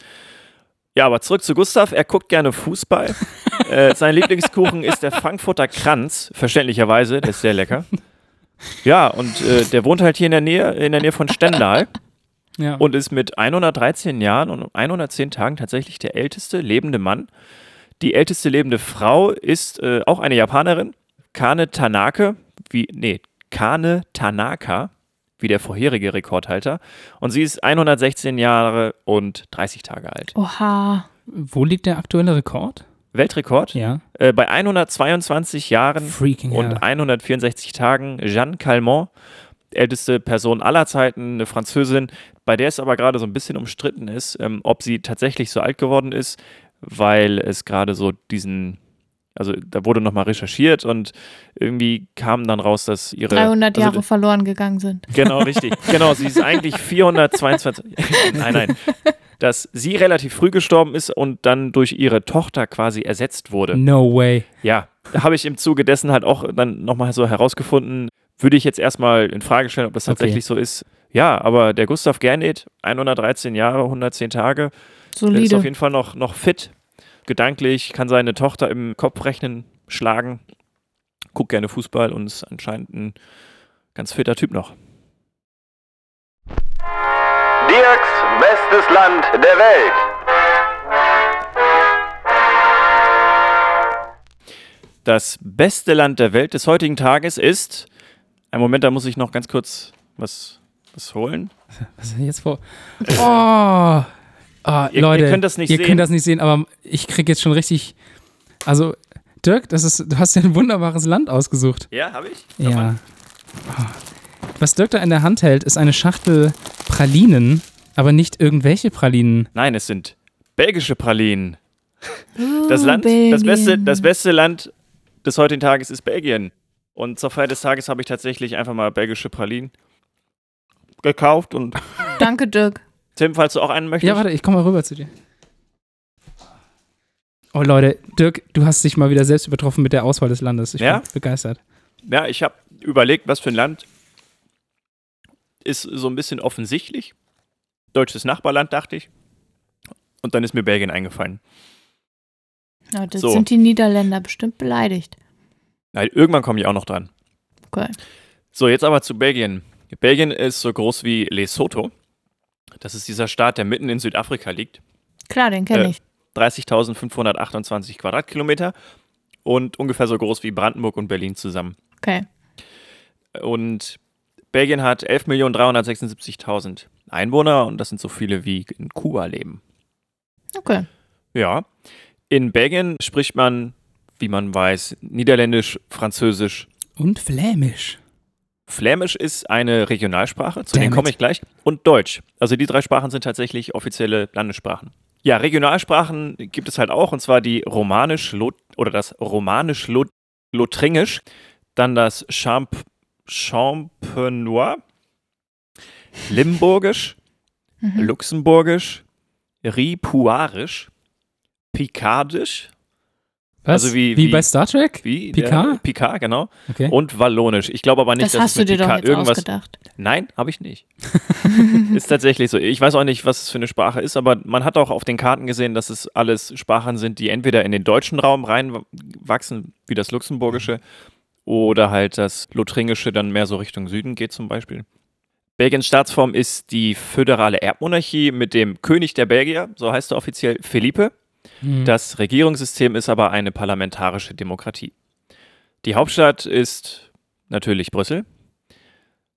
Ja, aber zurück zu Gustav. Er guckt gerne Fußball. äh, sein Lieblingskuchen ist der Frankfurter Kranz, verständlicherweise. Der ist sehr lecker. Ja, und äh, der wohnt halt hier in der Nähe, in der Nähe von Stendal Ja. und ist mit 113 Jahren und 110 Tagen tatsächlich der älteste lebende Mann. Die älteste lebende Frau ist äh, auch eine Japanerin, Kane Tanake, wie, nee, Kane Tanaka, wie der vorherige Rekordhalter. Und sie ist 116 Jahre und 30 Tage alt. Oha. Wo liegt der aktuelle Rekord? Weltrekord Ja. äh, bei 122 Jahren Freaking und hell. 164 Tagen Jeanne Calment, älteste Person aller Zeiten, eine Französin, bei der es aber gerade so ein bisschen umstritten ist, ähm, ob sie tatsächlich so alt geworden ist, weil es gerade so diesen, also da wurde nochmal recherchiert und irgendwie kam dann raus, dass ihre 300 also, Jahre verloren gegangen sind. Genau, richtig. Genau, sie ist eigentlich 422. nein, nein. Dass sie relativ früh gestorben ist und dann durch ihre Tochter quasi ersetzt wurde. No way. Ja, habe ich im Zuge dessen halt auch dann nochmal so herausgefunden, würde ich jetzt erstmal in Frage stellen, ob das Okay. tatsächlich so ist. Ja, aber der Gustav Gerneth, 113 Jahre, 110 Tage, der ist auf Solide. jeden Fall noch, noch fit, gedanklich, kann seine Tochter im Kopfrechnen schlagen, guckt gerne Fußball und ist anscheinend ein ganz fitter Typ noch. Dirks bestes Land der Welt. Das beste Land der Welt des heutigen Tages ist. Ein Moment, da muss ich noch ganz kurz was, was holen. Was ist denn jetzt vor? Oh, Ah, Ihr- Leute, ihr könnt das nicht ihr sehen. könnt das nicht sehen, aber ich krieg jetzt schon richtig. Also, Dirk, das ist, du hast dir ein wunderbares Land ausgesucht. Ja, habe ich? Ja. Oh. Was Dirk da in der Hand hält, ist eine Schachtel Pralinen, aber nicht irgendwelche Pralinen. Nein, es sind belgische Pralinen. Uh, Das Land, das beste, das beste Land des heutigen Tages ist Belgien. Und zur Feier des Tages habe ich tatsächlich einfach mal belgische Pralinen gekauft. Und Danke, Dirk. Tim, falls du auch einen möchtest. Ja, warte, ich komme mal rüber zu dir. Oh Leute, Dirk, du hast dich mal wieder selbst übertroffen mit der Auswahl des Landes. Ich Ja? bin begeistert. Ja, ich habe überlegt, was für ein Land ist so ein bisschen offensichtlich. Deutsches Nachbarland, dachte ich. Und dann ist mir Belgien eingefallen. Ja, das So. sind die Niederländer bestimmt beleidigt. Nein, irgendwann komme ich auch noch dran. Okay. So, jetzt aber zu Belgien. Belgien ist so groß wie Lesotho. Das ist dieser Staat, der mitten in Südafrika liegt. Klar, den kenne Äh, ich. 30.528 Quadratkilometer und ungefähr so groß wie Brandenburg und Berlin zusammen. Okay. Und Belgien hat 11.376.000 Einwohner und das sind so viele wie in Kuba leben. Okay. Ja. In Belgien spricht man, wie man weiß, Niederländisch, Französisch. Und Flämisch. Flämisch ist eine Regionalsprache, zu denen komme ich gleich. Und Deutsch. Also die drei Sprachen sind tatsächlich offizielle Landessprachen. Ja, Regionalsprachen gibt es halt auch, und zwar die Romanisch oder das Romanisch-Lothringisch, dann das Champ Champenois, Limburgisch, Mhm. Luxemburgisch, Ripuarisch, Picardisch, Was? Also wie- wie, wie- bei Star Trek? wie Picard? Der, Picard, genau. Okay. Und Wallonisch. Ich glaube aber nicht, Das dass hast es du mit dir doch Picard jetzt irgendwas. ausgedacht. Nein, habe ich nicht. ist tatsächlich so. Ich weiß auch nicht, was es für eine Sprache ist, aber man hat auch auf den Karten gesehen, dass es alles Sprachen sind, die entweder in den deutschen Raum reinwachsen, wie das Luxemburgische, oder halt das Lothringische dann mehr so Richtung Süden geht zum Beispiel. Belgiens Staatsform ist die föderale Erbmonarchie mit dem König der Belgier, so heißt er offiziell Felipe. Hm. Das Regierungssystem ist aber eine parlamentarische Demokratie. Die Hauptstadt ist natürlich Brüssel.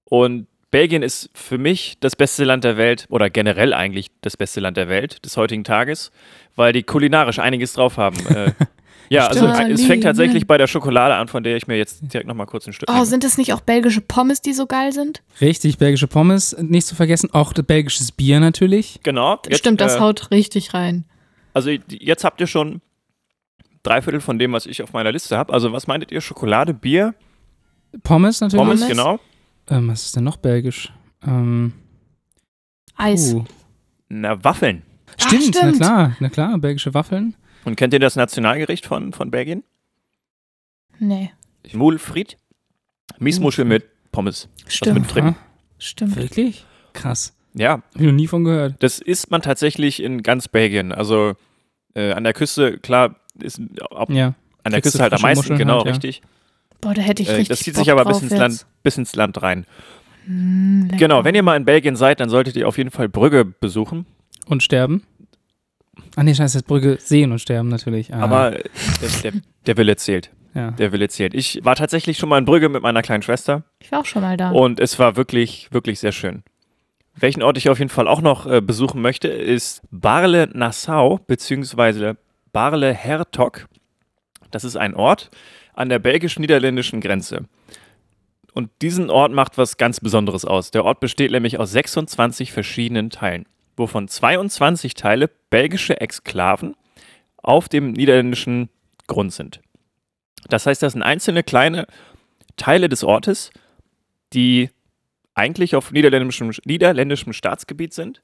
Und Belgien ist für mich das beste Land der Welt oder generell eigentlich das beste Land der Welt des heutigen Tages, weil die kulinarisch einiges drauf haben. äh, ja, also Stimmt. es fängt tatsächlich bei der Schokolade an, von der ich mir jetzt direkt nochmal kurz ein Stück Oh, nehme. sind es nicht auch belgische Pommes, die so geil sind? Richtig, belgische Pommes, nicht zu vergessen. Auch das belgisches Bier natürlich. Genau. Jetzt, Stimmt, das äh, haut richtig rein. Also jetzt habt ihr schon drei Viertel von dem, was ich auf meiner Liste habe. Also was meintet ihr? Schokolade, Bier, Pommes natürlich. Pommes, Pommes. genau. Ähm, was ist denn noch belgisch? Ähm, Eis. uh. Na, Waffeln. Ach, Stimmt, na stimmt. klar, na klar, belgische Waffeln. Und kennt ihr das Nationalgericht von, von Belgien? Nee, Moule Frites. Miesmuschel mit Pommes. stimmt. mit drin. Aha, Stimmt. Wirklich? Krass. Ja, Hab ich noch nie von gehört. das isst man tatsächlich in ganz Belgien. Also äh, an der Küste, klar, ist ob, Ja. an der Küste halt am meisten, Muscheln genau, halt, ja. richtig. Boah, da hätte ich Äh, richtig das zieht Bock sich aber bis ins. Land, bis ins Land rein. Mm, lecker. Genau, wenn ihr mal in Belgien seid, dann solltet ihr auf jeden Fall Brügge besuchen. Und sterben? Ah nee, scheiße, das Brügge sehen und sterben natürlich. Ah, Aber äh, der, der, der Wille zählt. ja. Der Wille zählt. Ich war tatsächlich schon mal in Brügge mit meiner kleinen Schwester. Ich war auch schon mal da. Und es war wirklich, wirklich sehr schön. Welchen Ort ich auf jeden Fall auch noch äh, besuchen möchte, ist Barle-Nassau beziehungsweise Barle-Hertog. Das ist ein Ort an der belgisch-niederländischen Grenze. Und diesen Ort macht was ganz Besonderes aus. Der Ort besteht nämlich aus 26 verschiedenen Teilen, wovon 22 Teile belgische Exklaven auf dem niederländischen Grund sind. Das heißt, das sind einzelne kleine Teile des Ortes, die eigentlich auf niederländischem, niederländischem Staatsgebiet sind,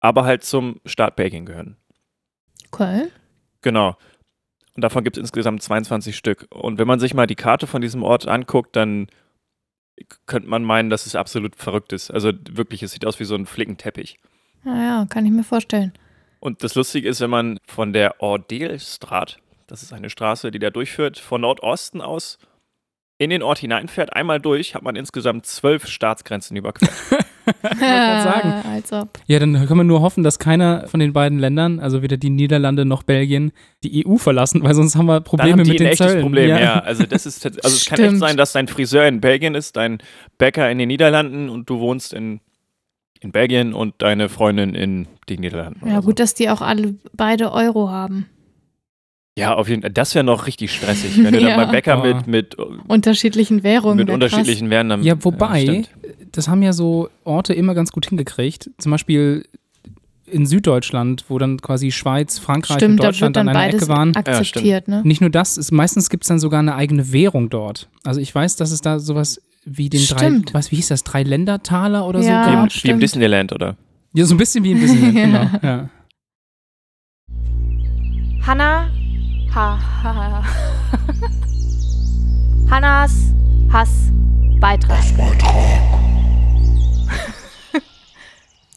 aber halt zum Staat Belgien gehören. Okay. Genau. Und davon gibt es insgesamt 22 Stück. Und wenn man sich mal die Karte von diesem Ort anguckt, dann könnte man meinen, dass es absolut verrückt ist. Also wirklich, es sieht aus wie so ein Flickenteppich. Naja, kann ich mir vorstellen. Und das Lustige ist, wenn man von der Ordeelstraat, das ist eine Straße, die da durchführt, von Nordosten aus in den Ort hineinfährt, einmal durch, hat man insgesamt zwölf Staatsgrenzen überquert. sagen. Als ob. Ja, dann können wir nur hoffen, dass keiner von den beiden Ländern, also weder die Niederlande noch Belgien, die EU verlassen, weil sonst haben wir Dann Probleme haben die mit ein den echtes Zöllen. Problem, ja. Also das ist also es kann echt sein, dass dein Friseur in Belgien ist, dein Bäcker in den Niederlanden und du wohnst in, in Belgien und deine Freundin in den Niederlanden. Ja, gut, dass die auch alle beide Euro haben. Ja, auf jeden Fall. Das wäre noch richtig stressig, wenn du Ja. dann beim Bäcker mit, mit, Unterschiedlichen Währungen. mit unterschiedlichen Währungen dann. Ja, wobei, stimmt. das haben ja so Orte immer ganz gut hingekriegt. Zum Beispiel in Süddeutschland, wo dann quasi Schweiz. Frankreich Stimmt, und Deutschland dann an einer Ecke waren. akzeptiert, ne? Nicht nur das, es, meistens gibt es dann sogar eine eigene Währung dort. Also ich weiß, dass es da sowas wie den Stimmt. drei, was, wie hieß das, drei Ländertaler oder Ja. so Wie, im, wie im. Disneyland, oder? Ja, so ein bisschen wie ein Disneyland, genau. Ja. Hanna. Ha, ha, ha. Hannas Hass Beitrag.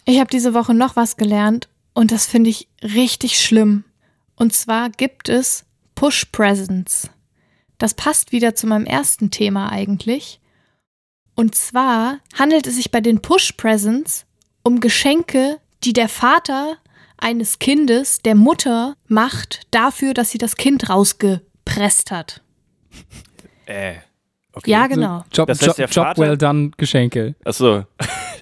Ich habe diese Woche noch was gelernt und das finde ich richtig schlimm. Und zwar gibt es Push Presents. Das passt wieder zu meinem ersten Thema eigentlich. Und zwar handelt es sich bei den Push Presents um Geschenke, die der Vater eines Kindes der Mutter macht dafür, dass sie das Kind rausgepresst hat. Äh. Okay. Ja, genau. Job, Das heißt, Job, der Job Vater- well done Geschenke. Achso.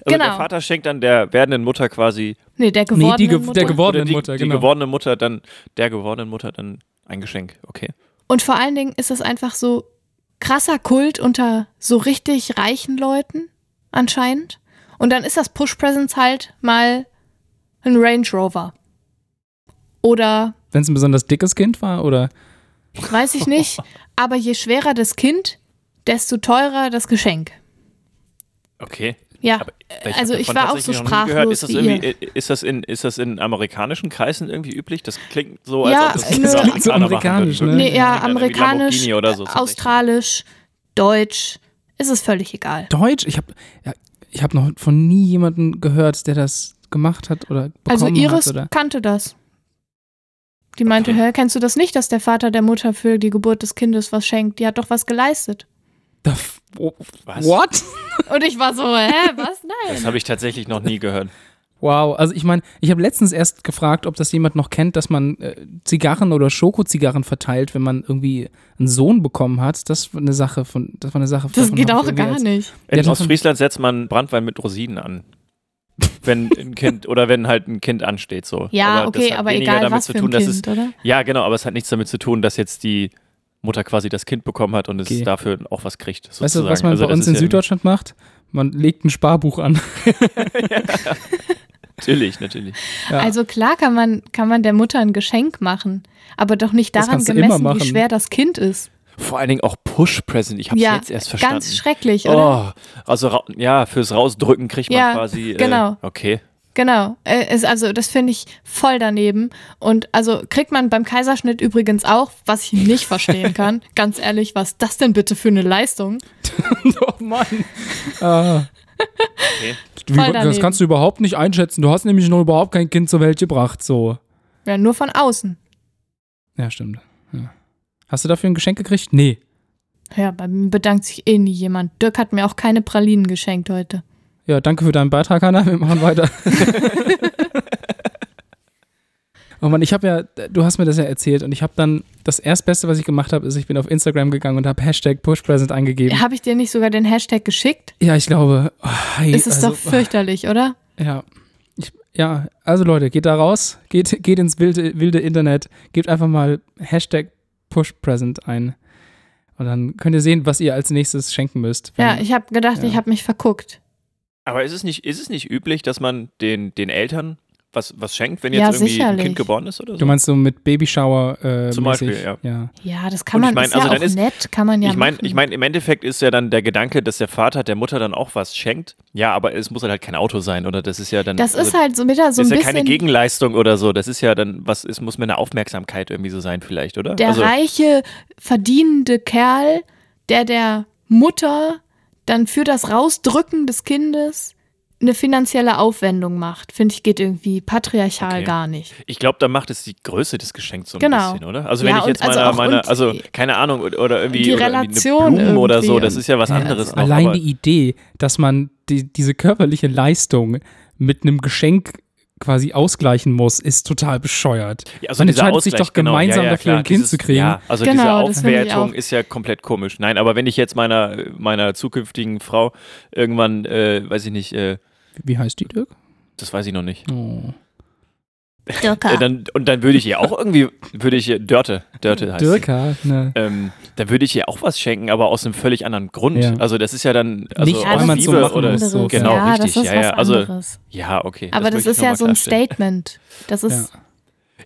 Also Genau. der Vater schenkt dann der werdenden Mutter quasi, Nee, der Nee, gewordene die, ge Mutter. der gewordenen die, Mutter, die genau. gewordene Mutter dann, der gewordenen Mutter dann ein Geschenk. Okay. Und vor allen Dingen ist das einfach so krasser Kult unter so richtig reichen Leuten anscheinend. Und dann ist das Push Presents halt mal ein Range Rover. Oder Wenn es ein besonders dickes Kind war, oder? weiß ich nicht, aber je schwerer das Kind, desto teurer das Geschenk. Okay. Ja, Aber ich also ich war auch so nie gehört. Ist das, sprachlos wie irgendwie, ist, das in, ist das in amerikanischen Kreisen irgendwie üblich? Das klingt so, als Ja, ob das Das klingt so amerikanisch, ne? nee, ja, amerikanisch, so. australisch, deutsch, ist es völlig egal. Deutsch? Ich habe ja, ich hab noch von nie jemanden gehört, der das gemacht hat oder bekommen Also Iris hat. Oder? kannte das. Die meinte, Okay. hä, kennst du das nicht, dass der Vater der Mutter für die Geburt des Kindes was schenkt? Die hat doch was geleistet. Da oh, Was? What? Und ich war so, hä, was? Nein. Das habe ich tatsächlich noch nie gehört. Wow, also ich meine, ich habe letztens erst gefragt, ob das jemand noch kennt, dass man äh, Zigarren oder Schokozigarren verteilt, wenn man irgendwie einen Sohn bekommen hat. Das war eine Sache von, das war eine Sache. Das geht auch gar als- nicht. In Ostfriesland setzt man Brandwein mit Rosinen an. Wenn ein Kind oder wenn halt ein Kind ansteht so. Ja, das okay, hat aber weniger egal damit was zu für ein tun, dass Kind, es, oder? Ja, genau, aber es hat nichts damit zu tun, dass jetzt die Mutter quasi das Kind bekommen hat und es Okay. dafür auch was kriegt. Weißt du, sozusagen. was man Also bei das uns in ja- Süddeutschland macht? Man legt ein Sparbuch an. Natürlich, natürlich. Ja. Also klar kann man, kann man der Mutter ein Geschenk machen, aber doch nicht Das daran gemessen, wie schwer das Kind ist. Vor allen Dingen auch Push-Present. Ich habe es ja, jetzt erst verstanden. ganz schrecklich, oder? Oh, also ra- ja, fürs Rausdrücken kriegt man Ja, quasi. genau. Äh, okay. Genau. Äh, ist also das finde ich voll daneben. Und also kriegt man beim Kaiserschnitt übrigens auch, was ich nicht verstehen kann. Ganz ehrlich, was ist das denn bitte für eine Leistung? oh Mann. Ah. Okay. Wie, das kannst du überhaupt nicht einschätzen. Du hast nämlich noch überhaupt kein Kind zur Welt gebracht. So. Ja, nur von außen. Ja, stimmt. Ja. Hast du dafür ein Geschenk gekriegt? Nee. Ja, bei mir bedankt sich eh nie jemand. Dirk hat mir auch keine Pralinen geschenkt heute. Ja, danke für deinen Beitrag, Hanna. Wir machen weiter. oh Mann, ich habe ja, du hast mir das ja erzählt und ich habe dann, das erstbeste, was ich gemacht habe, ist, ich bin auf Instagram gegangen und habe Hashtag PushPresent eingegeben. Habe ich dir nicht sogar den Hashtag geschickt? Ja, ich glaube, oh, hey, Ist es also, doch fürchterlich, oder? Ja. Ich, ja, also Leute, geht da raus, geht, geht ins wilde, wilde Internet, gebt einfach mal Hashtag PushPresent ein. Und dann könnt ihr sehen, was ihr als nächstes schenken müsst. Ja, ich habe gedacht, Ja. ich habe mich verguckt. Aber ist es nicht, ist es nicht üblich, dass man den, den Eltern was, was schenkt, wenn jetzt Ja, irgendwie ein sicherlich. Kind geboren ist oder so? du meinst so mit Babyshower äh, Zum mäßig? Beispiel, ja. ja. Ja, das kann Und ich man, mein, ist also ja dann auch ist- nett, kann man ja ich meine, ich mein, im Endeffekt ist ja dann der Gedanke, dass der Vater der Mutter dann auch was schenkt. Ja, aber es muss halt kein Auto sein, oder? Das ist ja dann. das also, ist halt so wieder so das ein ist ja bisschen keine Gegenleistung oder so. Das ist ja dann, was es muss mit einer Aufmerksamkeit irgendwie so sein, vielleicht, oder? der also, reiche, verdienende Kerl, der der Mutter dann für das Rausdrücken des Kindes eine finanzielle Aufwendung macht. Finde ich, geht irgendwie patriarchal Okay. gar nicht. Ich glaube, da macht es die Größe des Geschenks so ein Genau. bisschen, oder? Also Ja, wenn ich und jetzt also meine, auch- meine also keine Ahnung, oder oder irgendwie, die oder irgendwie Relation eine Blumen oder so, das ist ja was anderes Ja, noch. Allein aber, die Idee, dass man die, diese körperliche Leistung mit einem Geschenk quasi ausgleichen muss, ist total bescheuert. ja, man dieser entscheidet sich Ausgleich, doch gemeinsam genau, ja, ja, dafür, ein Kind zu kriegen. Ja, also Genau, diese ich Aufwertung ist ja komplett komisch. Nein, aber wenn ich jetzt meiner, meiner zukünftigen Frau irgendwann, äh, weiß ich nicht, äh, Wie heißt die, Dirk? das weiß ich noch nicht. Oh. Äh, dann, und dann würde ich ihr auch irgendwie, würde ich ihr, Dörte, Dörte heißt sie. Dirka, ne. Ähm, dann würde ich ihr auch was schenken, aber aus einem völlig anderen Grund. Ja. Also das ist ja dann also Nicht, aus so Liebe machen oder so. genau ja, richtig. das ist ja, was ja, also anderes. ja, okay. Aber das, möchte ist ja so ein. Statement. Das ist,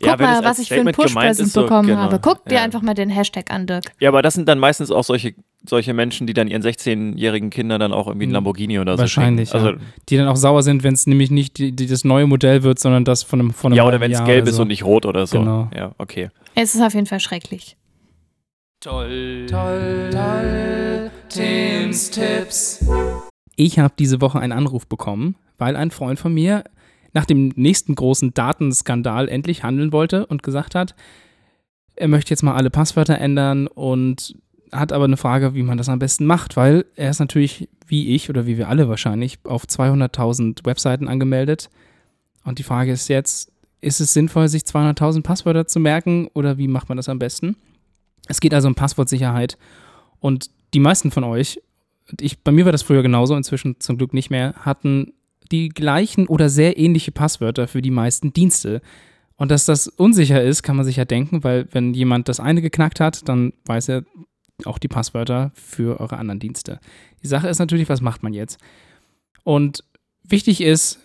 Ja, guck es mal, was ich für gemeint Push-Present so, bekommen genau. habe. Guck dir Ja. einfach mal den Hashtag an, Dirk. Ja, aber das sind dann meistens auch solche, solche Menschen, die dann ihren 16-jährigen Kindern dann auch irgendwie ein Mhm. Lamborghini oder so Wahrscheinlich, schenken. Also, ja. Die dann auch sauer sind, wenn es nämlich nicht die, die, das neue Modell wird, sondern das von einem von einem ja, oder wenn es gelb ist so. und nicht rot oder so. Genau. Ja, okay. Es ist auf jeden Fall schrecklich. Toll, toll, toll. Tims Tipps. Ich habe diese Woche einen Anruf bekommen, weil ein Freund von mir nach dem nächsten großen Datenskandal endlich handeln wollte und gesagt hat, er möchte jetzt mal alle Passwörter ändern und hat aber eine Frage, wie man das am besten macht, weil er ist natürlich, wie ich oder wie wir alle wahrscheinlich, auf 200.000 Webseiten angemeldet. Und die Frage ist jetzt, ist es sinnvoll, sich 200.000 Passwörter zu merken oder wie macht man das am besten? Es geht also um Passwortsicherheit und die meisten von euch, ich, bei mir war das früher genauso, inzwischen zum Glück nicht mehr, hatten die gleichen oder sehr ähnliche Passwörter für die meisten Dienste. Und dass das unsicher ist, kann man sich ja denken, weil wenn jemand das eine geknackt hat, dann weiß er auch die Passwörter für eure anderen Dienste. Die Sache ist natürlich, was macht man jetzt? Und wichtig ist,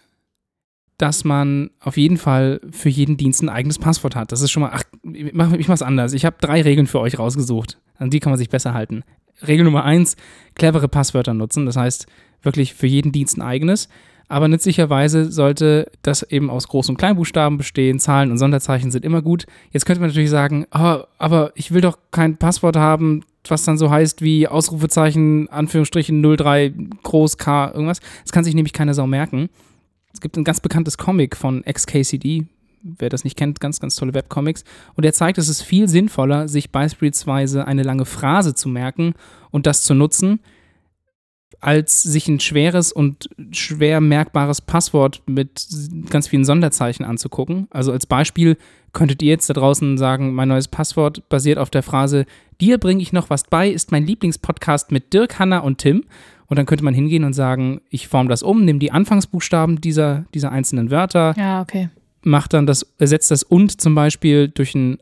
dass man auf jeden Fall für jeden Dienst ein eigenes Passwort hat. Das ist schon mal, ach, ich mach- ich mach's anders. Ich habe drei Regeln für euch rausgesucht. An die kann man sich besser halten. Regel Nummer eins, clevere Passwörter nutzen. Das heißt, wirklich für jeden Dienst ein eigenes. Aber nützlicherweise sollte das eben aus Groß- und Kleinbuchstaben bestehen. Zahlen und Sonderzeichen sind immer gut. Jetzt könnte man natürlich sagen, ah, aber ich will doch kein Passwort haben, was dann so heißt wie Ausrufezeichen, Anführungsstrichen 03, Groß K, irgendwas. Das kann sich nämlich keine Sau merken. Es gibt ein ganz bekanntes Comic von XKCD, wer das nicht kennt, ganz, ganz tolle Webcomics. Und er zeigt, es ist viel sinnvoller, sich beispielsweise eine lange Phrase zu merken und das zu nutzen, als sich ein schweres und schwer merkbares Passwort mit ganz vielen Sonderzeichen anzugucken. Also als Beispiel könntet ihr jetzt da draußen sagen, mein neues Passwort basiert auf der Phrase, dir bringe ich noch was bei, ist mein Lieblingspodcast mit Dirk, Hanna und Tim. Und dann könnte man hingehen und sagen, ich forme das um, nehme die Anfangsbuchstaben dieser, dieser einzelnen Wörter, Ja, okay. macht dann das, ersetzt das und zum Beispiel durch ein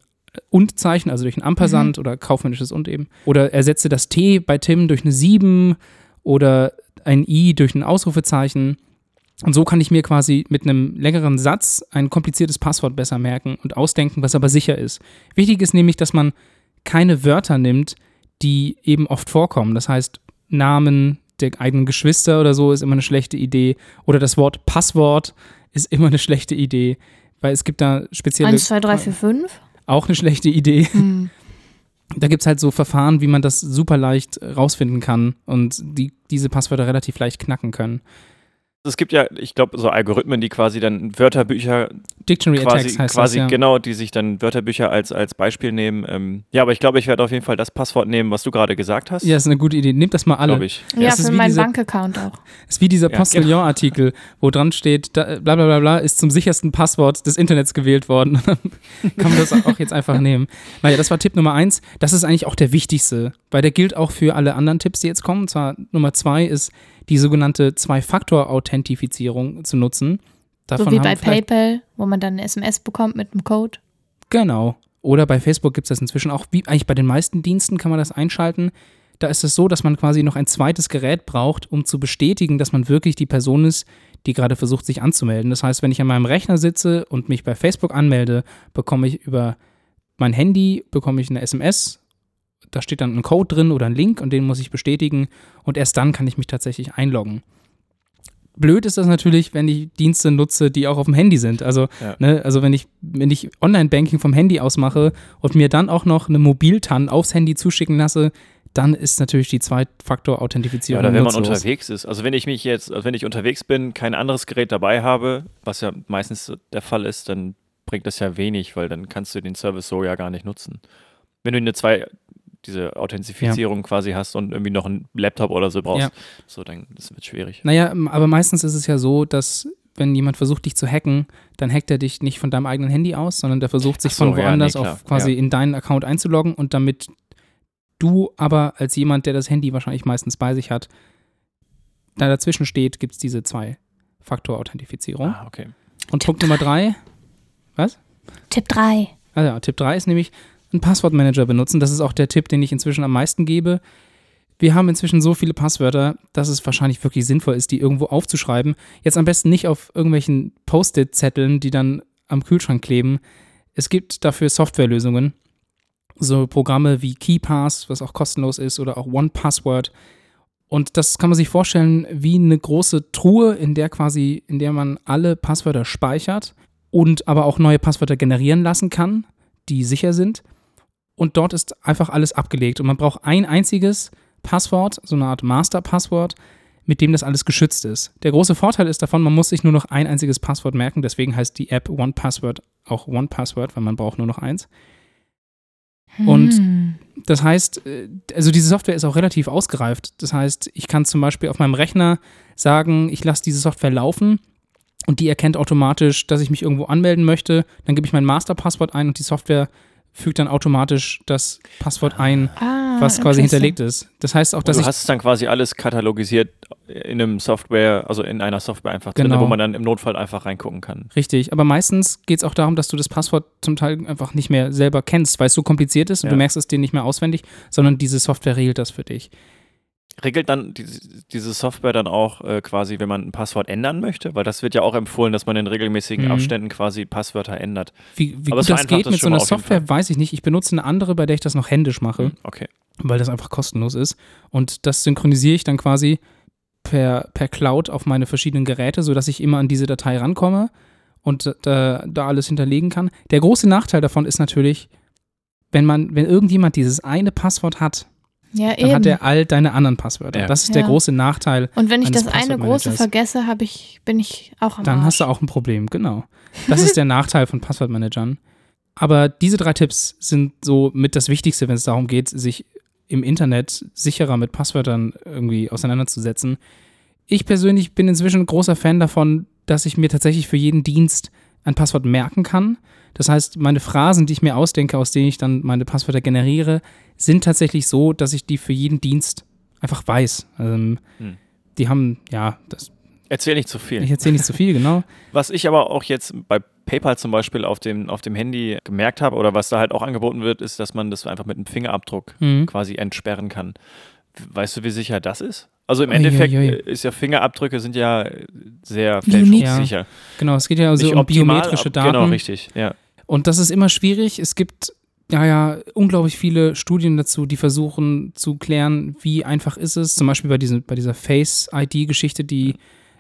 und-Zeichen, also durch ein Ampersand oder kaufmännisches und eben. Oder ersetze das T bei Tim durch eine 7 oder ein I durch ein Ausrufezeichen. Und so kann ich mir quasi mit einem längeren Satz ein kompliziertes Passwort besser merken und ausdenken, was aber sicher ist. Wichtig ist nämlich, dass man keine Wörter nimmt, die eben oft vorkommen. Das heißt, Namen der eigenen Geschwister oder so ist immer eine schlechte Idee. Oder das Wort Passwort ist immer eine schlechte Idee, weil es gibt da spezielle. 1, 2, 3, 4, 5. Auch eine schlechte Idee. Hm. Da gibt es halt so Verfahren, wie man das super leicht rausfinden kann und die diese Passwörter relativ leicht knacken können. Es gibt ja, ich glaube, so Algorithmen, die quasi dann Wörterbücher Dictionary quasi, Attacks heißt quasi das, ja. genau, die sich dann Wörterbücher als, als Beispiel nehmen. Ähm, ja, aber ich glaube, ich werde auf jeden Fall das Passwort nehmen, was du gerade gesagt hast. Ja, ist eine gute Idee. Nehmt das mal alle. glaube ich. Ja, das ist für meinen Bankaccount auch. ist wie dieser Ja, Postillon-Artikel, wo dran steht, da, bla bla bla bla, ist zum sichersten Passwort des Internets gewählt worden. Kann man das auch jetzt einfach nehmen. Naja, das war Tipp Nummer eins. Das ist eigentlich auch der wichtigste, weil der gilt auch für alle anderen Tipps, die jetzt kommen. Und zwar Nummer zwei ist die sogenannte Zwei-Faktor-Authentifizierung zu nutzen. Davon so wie bei PayPal, wo man dann eine SMS bekommt mit einem Code. Genau. Oder bei Facebook gibt es das inzwischen auch, wie eigentlich bei den meisten Diensten kann man das einschalten. Da ist es so, dass man quasi noch ein zweites Gerät braucht, um zu bestätigen, dass man wirklich die Person ist, die gerade versucht, sich anzumelden. Das heißt, wenn ich an meinem Rechner sitze und mich bei Facebook anmelde, bekomme ich über mein Handy bekomme ich eine SMS. Da steht dann ein Code drin oder ein Link und den muss ich bestätigen und erst dann kann ich mich tatsächlich einloggen. Blöd ist das natürlich, wenn ich Dienste nutze, die auch auf dem Handy sind. Also, Ja. ne, also wenn ich, wenn ich Online-Banking vom Handy aus mache und mir dann auch noch eine Mobiltan aufs Handy zuschicken lasse, dann ist natürlich die Ja, Zwei-Faktor-Authentifizierung oder wenn man nutzlos. unterwegs ist. Also wenn ich mich jetzt, also wenn ich unterwegs bin, kein anderes Gerät dabei habe, was ja meistens der Fall ist, dann bringt das ja wenig, weil dann kannst du den Service so ja gar nicht nutzen. Wenn du eine zwei, diese Authentifizierung quasi hast und irgendwie noch einen Laptop oder so brauchst, Ja. so dann das wird schwierig. Naja, aber meistens ist es ja so, dass wenn jemand versucht, dich zu hacken, dann hackt er dich nicht von deinem eigenen Handy aus, sondern der versucht sich so, von ja, woanders nee, klar, auf quasi ja. in deinen Account einzuloggen und damit du aber als jemand, der das Handy wahrscheinlich meistens bei sich hat, da dazwischen steht, gibt es diese Zwei-Faktor-Authentifizierung. Ah, okay. Und Punkt Nummer drei, Tipp 3. also ja, Tipp 3 ist nämlich einen Passwortmanager benutzen. Das ist auch der Tipp, den ich inzwischen am meisten gebe. Wir haben inzwischen so viele Passwörter, dass es wahrscheinlich wirklich sinnvoll ist, die irgendwo aufzuschreiben. Jetzt am besten nicht auf irgendwelchen Post-it-Zetteln, die dann am Kühlschrank kleben. Es gibt dafür Softwarelösungen. So Programme wie KeyPass, was auch kostenlos ist, oder auch OnePassword. Und das kann man sich vorstellen wie eine große Truhe, in der quasi, in der man alle Passwörter speichert und aber auch neue Passwörter generieren lassen kann, die sicher sind. Und dort ist einfach alles abgelegt. Und man braucht ein einziges Passwort, so eine Art Master-Passwort, mit dem das alles geschützt ist. Der große Vorteil ist davon, man muss sich nur noch ein einziges Passwort merken. Deswegen heißt die App OnePassword auch OnePassword, weil man braucht nur noch eins. Und Hm. Das heißt, äh, also diese Software ist auch relativ ausgereift. Das heißt, ich kann zum Beispiel auf meinem Rechner sagen, ich lasse diese Software laufen und die erkennt automatisch, dass ich mich irgendwo anmelden möchte. Dann gebe ich mein Masterpasswort ein und die Software fügt dann automatisch das Passwort ein, Ah, was quasi hinterlegt ist. Das heißt auch, dass du ich hast es dann quasi alles katalogisiert in einem Software, also in einer Software einfach drin, Genau. wo man dann im Notfall einfach reingucken kann. Richtig, aber meistens geht es auch darum, dass du das Passwort zum Teil einfach nicht mehr selber kennst, weil es so kompliziert ist und Ja. du merkst es dir nicht mehr auswendig, sondern diese Software regelt das für dich. Regelt dann diese, diese Software dann auch äh, quasi, wenn man ein Passwort ändern möchte? Weil das wird ja auch empfohlen, dass man in regelmäßigen Mhm. Abständen quasi Passwörter ändert. Wie, wie gut das geht das mit so einer Software, weiß ich nicht. Ich benutze eine andere, bei der ich das noch händisch mache. Hm, Okay. weil das einfach kostenlos ist. Und das synchronisiere ich dann quasi per, per Cloud auf meine verschiedenen Geräte, sodass ich immer an diese Datei rankomme und da, da alles hinterlegen kann. Der große Nachteil davon ist natürlich, wenn man, wenn irgendjemand dieses eine Passwort hat, Ja, dann eben. hat er all deine anderen Passwörter. Ja. Das ist der Ja. große Nachteil. Und wenn ich das eine große vergesse, habe ich, bin ich auch am Dann Arsch. hast du auch ein Problem, genau. Das ist der Nachteil von Passwortmanagern. Aber diese drei Tipps sind so mit das Wichtigste, wenn es darum geht, sich im Internet sicherer mit Passwörtern irgendwie auseinanderzusetzen. Ich persönlich bin inzwischen ein großer Fan davon, dass ich mir tatsächlich für jeden Dienst ein Passwort merken kann. Das heißt, meine Phrasen, die ich mir ausdenke, aus denen ich dann meine Passwörter generiere, sind tatsächlich so, dass ich die für jeden Dienst einfach weiß. Ähm, Hm. Die haben, ja, das, Erzähl nicht zu viel. ich erzähle nicht zu viel, genau. Was ich aber auch jetzt bei PayPal zum Beispiel auf dem, auf dem Handy gemerkt habe oder was da halt auch angeboten wird, ist, dass man das einfach mit einem Fingerabdruck Mhm. quasi entsperren kann. Weißt du, wie sicher das ist? Also im Ui, Endeffekt ui, ui. äh, ist ja Fingerabdrücke sind ja sehr fälschungssicher. Genau, es geht ja also Nicht um optimal, biometrische ab- Daten. Genau, richtig. Ja. Und das ist immer schwierig. Es gibt ja, ja unglaublich viele Studien dazu, die versuchen zu klären, wie einfach ist es, zum Beispiel bei, diesen, bei dieser Face-ID-Geschichte, die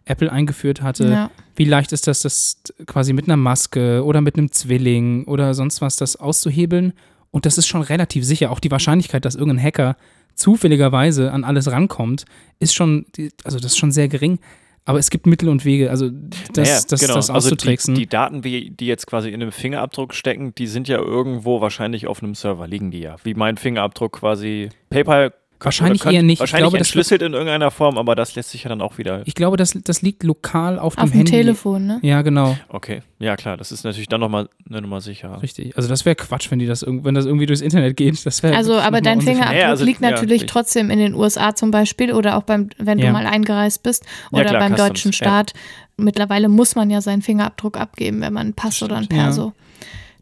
Apple eingeführt hatte. Ja. Wie leicht ist das, das quasi mit einer Maske oder mit einem Zwilling oder sonst was, das auszuhebeln? Und das ist schon relativ sicher. Auch die Wahrscheinlichkeit, dass irgendein Hacker zufälligerweise an alles rankommt, ist schon, also das ist schon sehr gering. Aber es gibt Mittel und Wege, also das, Naja, das, genau. das also die, auszutricksen. die Daten, die jetzt quasi in einem Fingerabdruck stecken, die sind ja irgendwo wahrscheinlich auf einem Server, liegen die ja. Wie mein Fingerabdruck quasi. PayPal Wahrscheinlich oder eher nicht. Ich Wahrscheinlich glaube, das wird- entschlüsselt in irgendeiner Form, aber das lässt sich ja dann auch wieder. Ich glaube, das, das liegt lokal auf, Auf dem dem Handy. Telefon, ne? Ja, genau, Okay, ja klar, das ist natürlich dann nochmal eine Nummer sicherer. richtig. Also das wäre Quatsch, wenn die das wenn das irgendwie durchs Internet geht. Das Also, aber dein Fingerabdruck Ja, also, liegt ja, natürlich ich- trotzdem in den USA zum Beispiel oder auch beim, wenn Ja. du mal eingereist bist Ja, oder klar, beim Customs, deutschen ja. Staat. Mittlerweile muss man ja seinen Fingerabdruck abgeben, wenn man einen Pass oder ein Stimmt, ja. Perso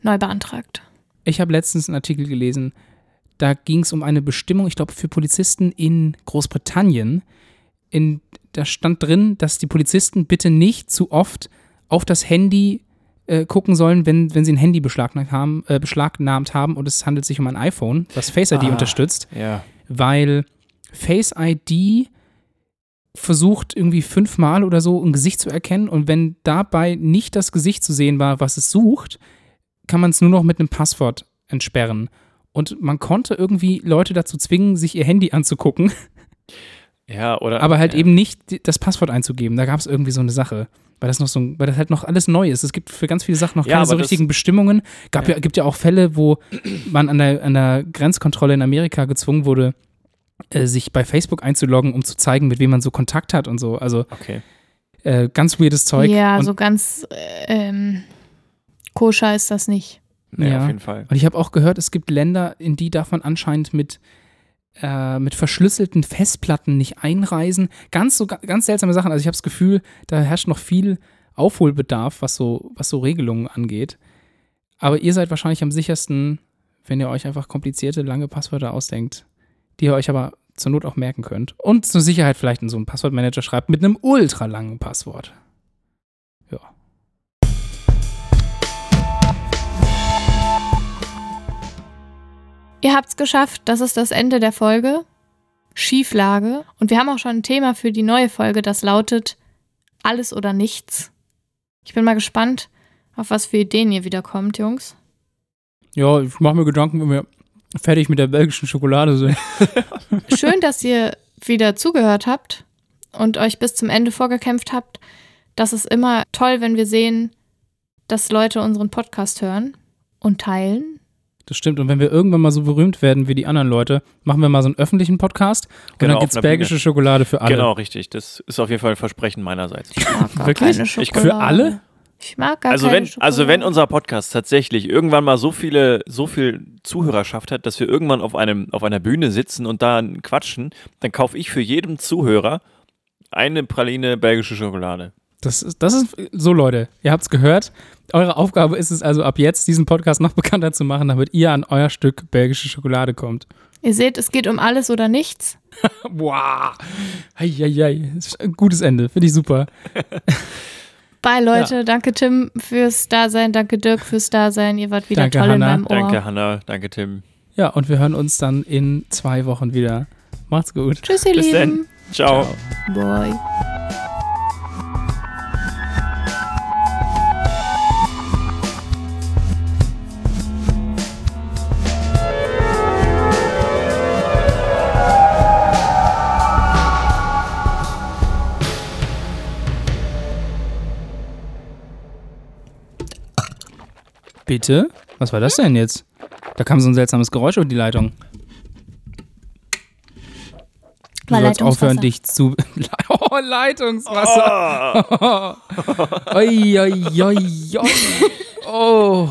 neu beantragt. Ich habe letztens einen Artikel gelesen, da ging es um eine Bestimmung, ich glaube, für Polizisten in Großbritannien. In, da stand drin, dass die Polizisten bitte nicht zu oft auf das Handy äh, gucken sollen, wenn, wenn sie ein Handy beschlagnahmt haben, äh, beschlagnahmt haben und es handelt sich um ein iPhone, was Face ID Ah. unterstützt. Ja. weil Face ID versucht irgendwie fünfmal oder so ein Gesicht zu erkennen und wenn dabei nicht das Gesicht zu sehen war, was es sucht, kann man es nur noch mit einem Passwort entsperren. Und man konnte irgendwie Leute dazu zwingen, sich ihr Handy anzugucken, Ja, oder? aber halt ja. eben nicht das Passwort einzugeben. Da gab es irgendwie so eine Sache. Weil das noch so, weil das halt noch alles neu ist. Es gibt für ganz viele Sachen noch Ja, keine so richtigen Bestimmungen. Gab Ja. ja. gibt ja auch Fälle, wo man an der, an der Grenzkontrolle in Amerika gezwungen wurde, äh, sich bei Facebook einzuloggen, um zu zeigen, mit wem man so Kontakt hat und so. Also Okay. äh, ganz weirdes Zeug. Ja, und, so ganz äh, ähm, koscher ist das nicht. Nee, Ja. auf jeden Fall. und ich habe auch gehört, es gibt Länder, in die darf man anscheinend mit äh, mit verschlüsselten Festplatten nicht einreisen. Ganz so ganz seltsame Sachen. Also ich habe das Gefühl, da herrscht noch viel Aufholbedarf, was so, was so Regelungen angeht. Aber ihr seid wahrscheinlich am sichersten, wenn ihr euch einfach komplizierte, lange Passwörter ausdenkt, die ihr euch aber zur Not auch merken könnt. Und zur Sicherheit vielleicht in so einen Passwortmanager schreibt mit einem ultra langen Passwort. Ihr habt's geschafft. Das ist das Ende der Folge. Schieflage. Und wir haben auch schon ein Thema für die neue Folge, das lautet Alles oder nichts. Ich bin mal gespannt, auf was für Ideen ihr wieder kommt, Jungs. Ja, ich mache mir Gedanken, wenn wir fertig mit der belgischen Schokolade sind. Schön, dass ihr wieder zugehört habt und euch bis zum Ende vorgekämpft habt. Das ist immer toll, wenn wir sehen, dass Leute unseren Podcast hören und teilen. Das stimmt. Und wenn wir irgendwann mal so berühmt werden wie die anderen Leute, machen wir mal so einen öffentlichen Podcast und Genau, dann gibt's einer belgische Bühne. Schokolade für alle. Genau, richtig. Das ist auf jeden Fall ein Versprechen meinerseits. Ich mag gar Wirklich? keine Für alle? Ich mag gar Also keine wenn, Schokolade. also wenn unser Podcast tatsächlich irgendwann mal so viele, so viel Zuhörerschaft hat, dass wir irgendwann auf einem, auf einer Bühne sitzen und da quatschen, dann kaufe ich für jeden Zuhörer eine Praline belgische Schokolade. Das ist, das ist so, Leute. Ihr habt's gehört. Eure Aufgabe ist es also ab jetzt, diesen Podcast noch bekannter zu machen, damit ihr an euer Stück belgische Schokolade kommt. Ihr seht, es geht um alles oder nichts. Wow. Eieiei. Gutes Ende. Finde ich super. Bye, Leute. Danke, Tim, fürs Dasein. Danke, Dirk, fürs Dasein. Ihr wart wieder Danke, toll Hannah. in meinem Ohr. Danke, Hanna. Danke, Tim. Ja, und wir hören uns dann in zwei Wochen wieder. Macht's gut. Tschüss, ihr Bis Lieben. dann. Ciao. Bye. Bitte? Was war das denn jetzt? Da kam so ein seltsames Geräusch über die Leitung. Du War sollst aufhören, dich zu. Oh, Leitungswasser. Oi, oi, oi, oi. Oh.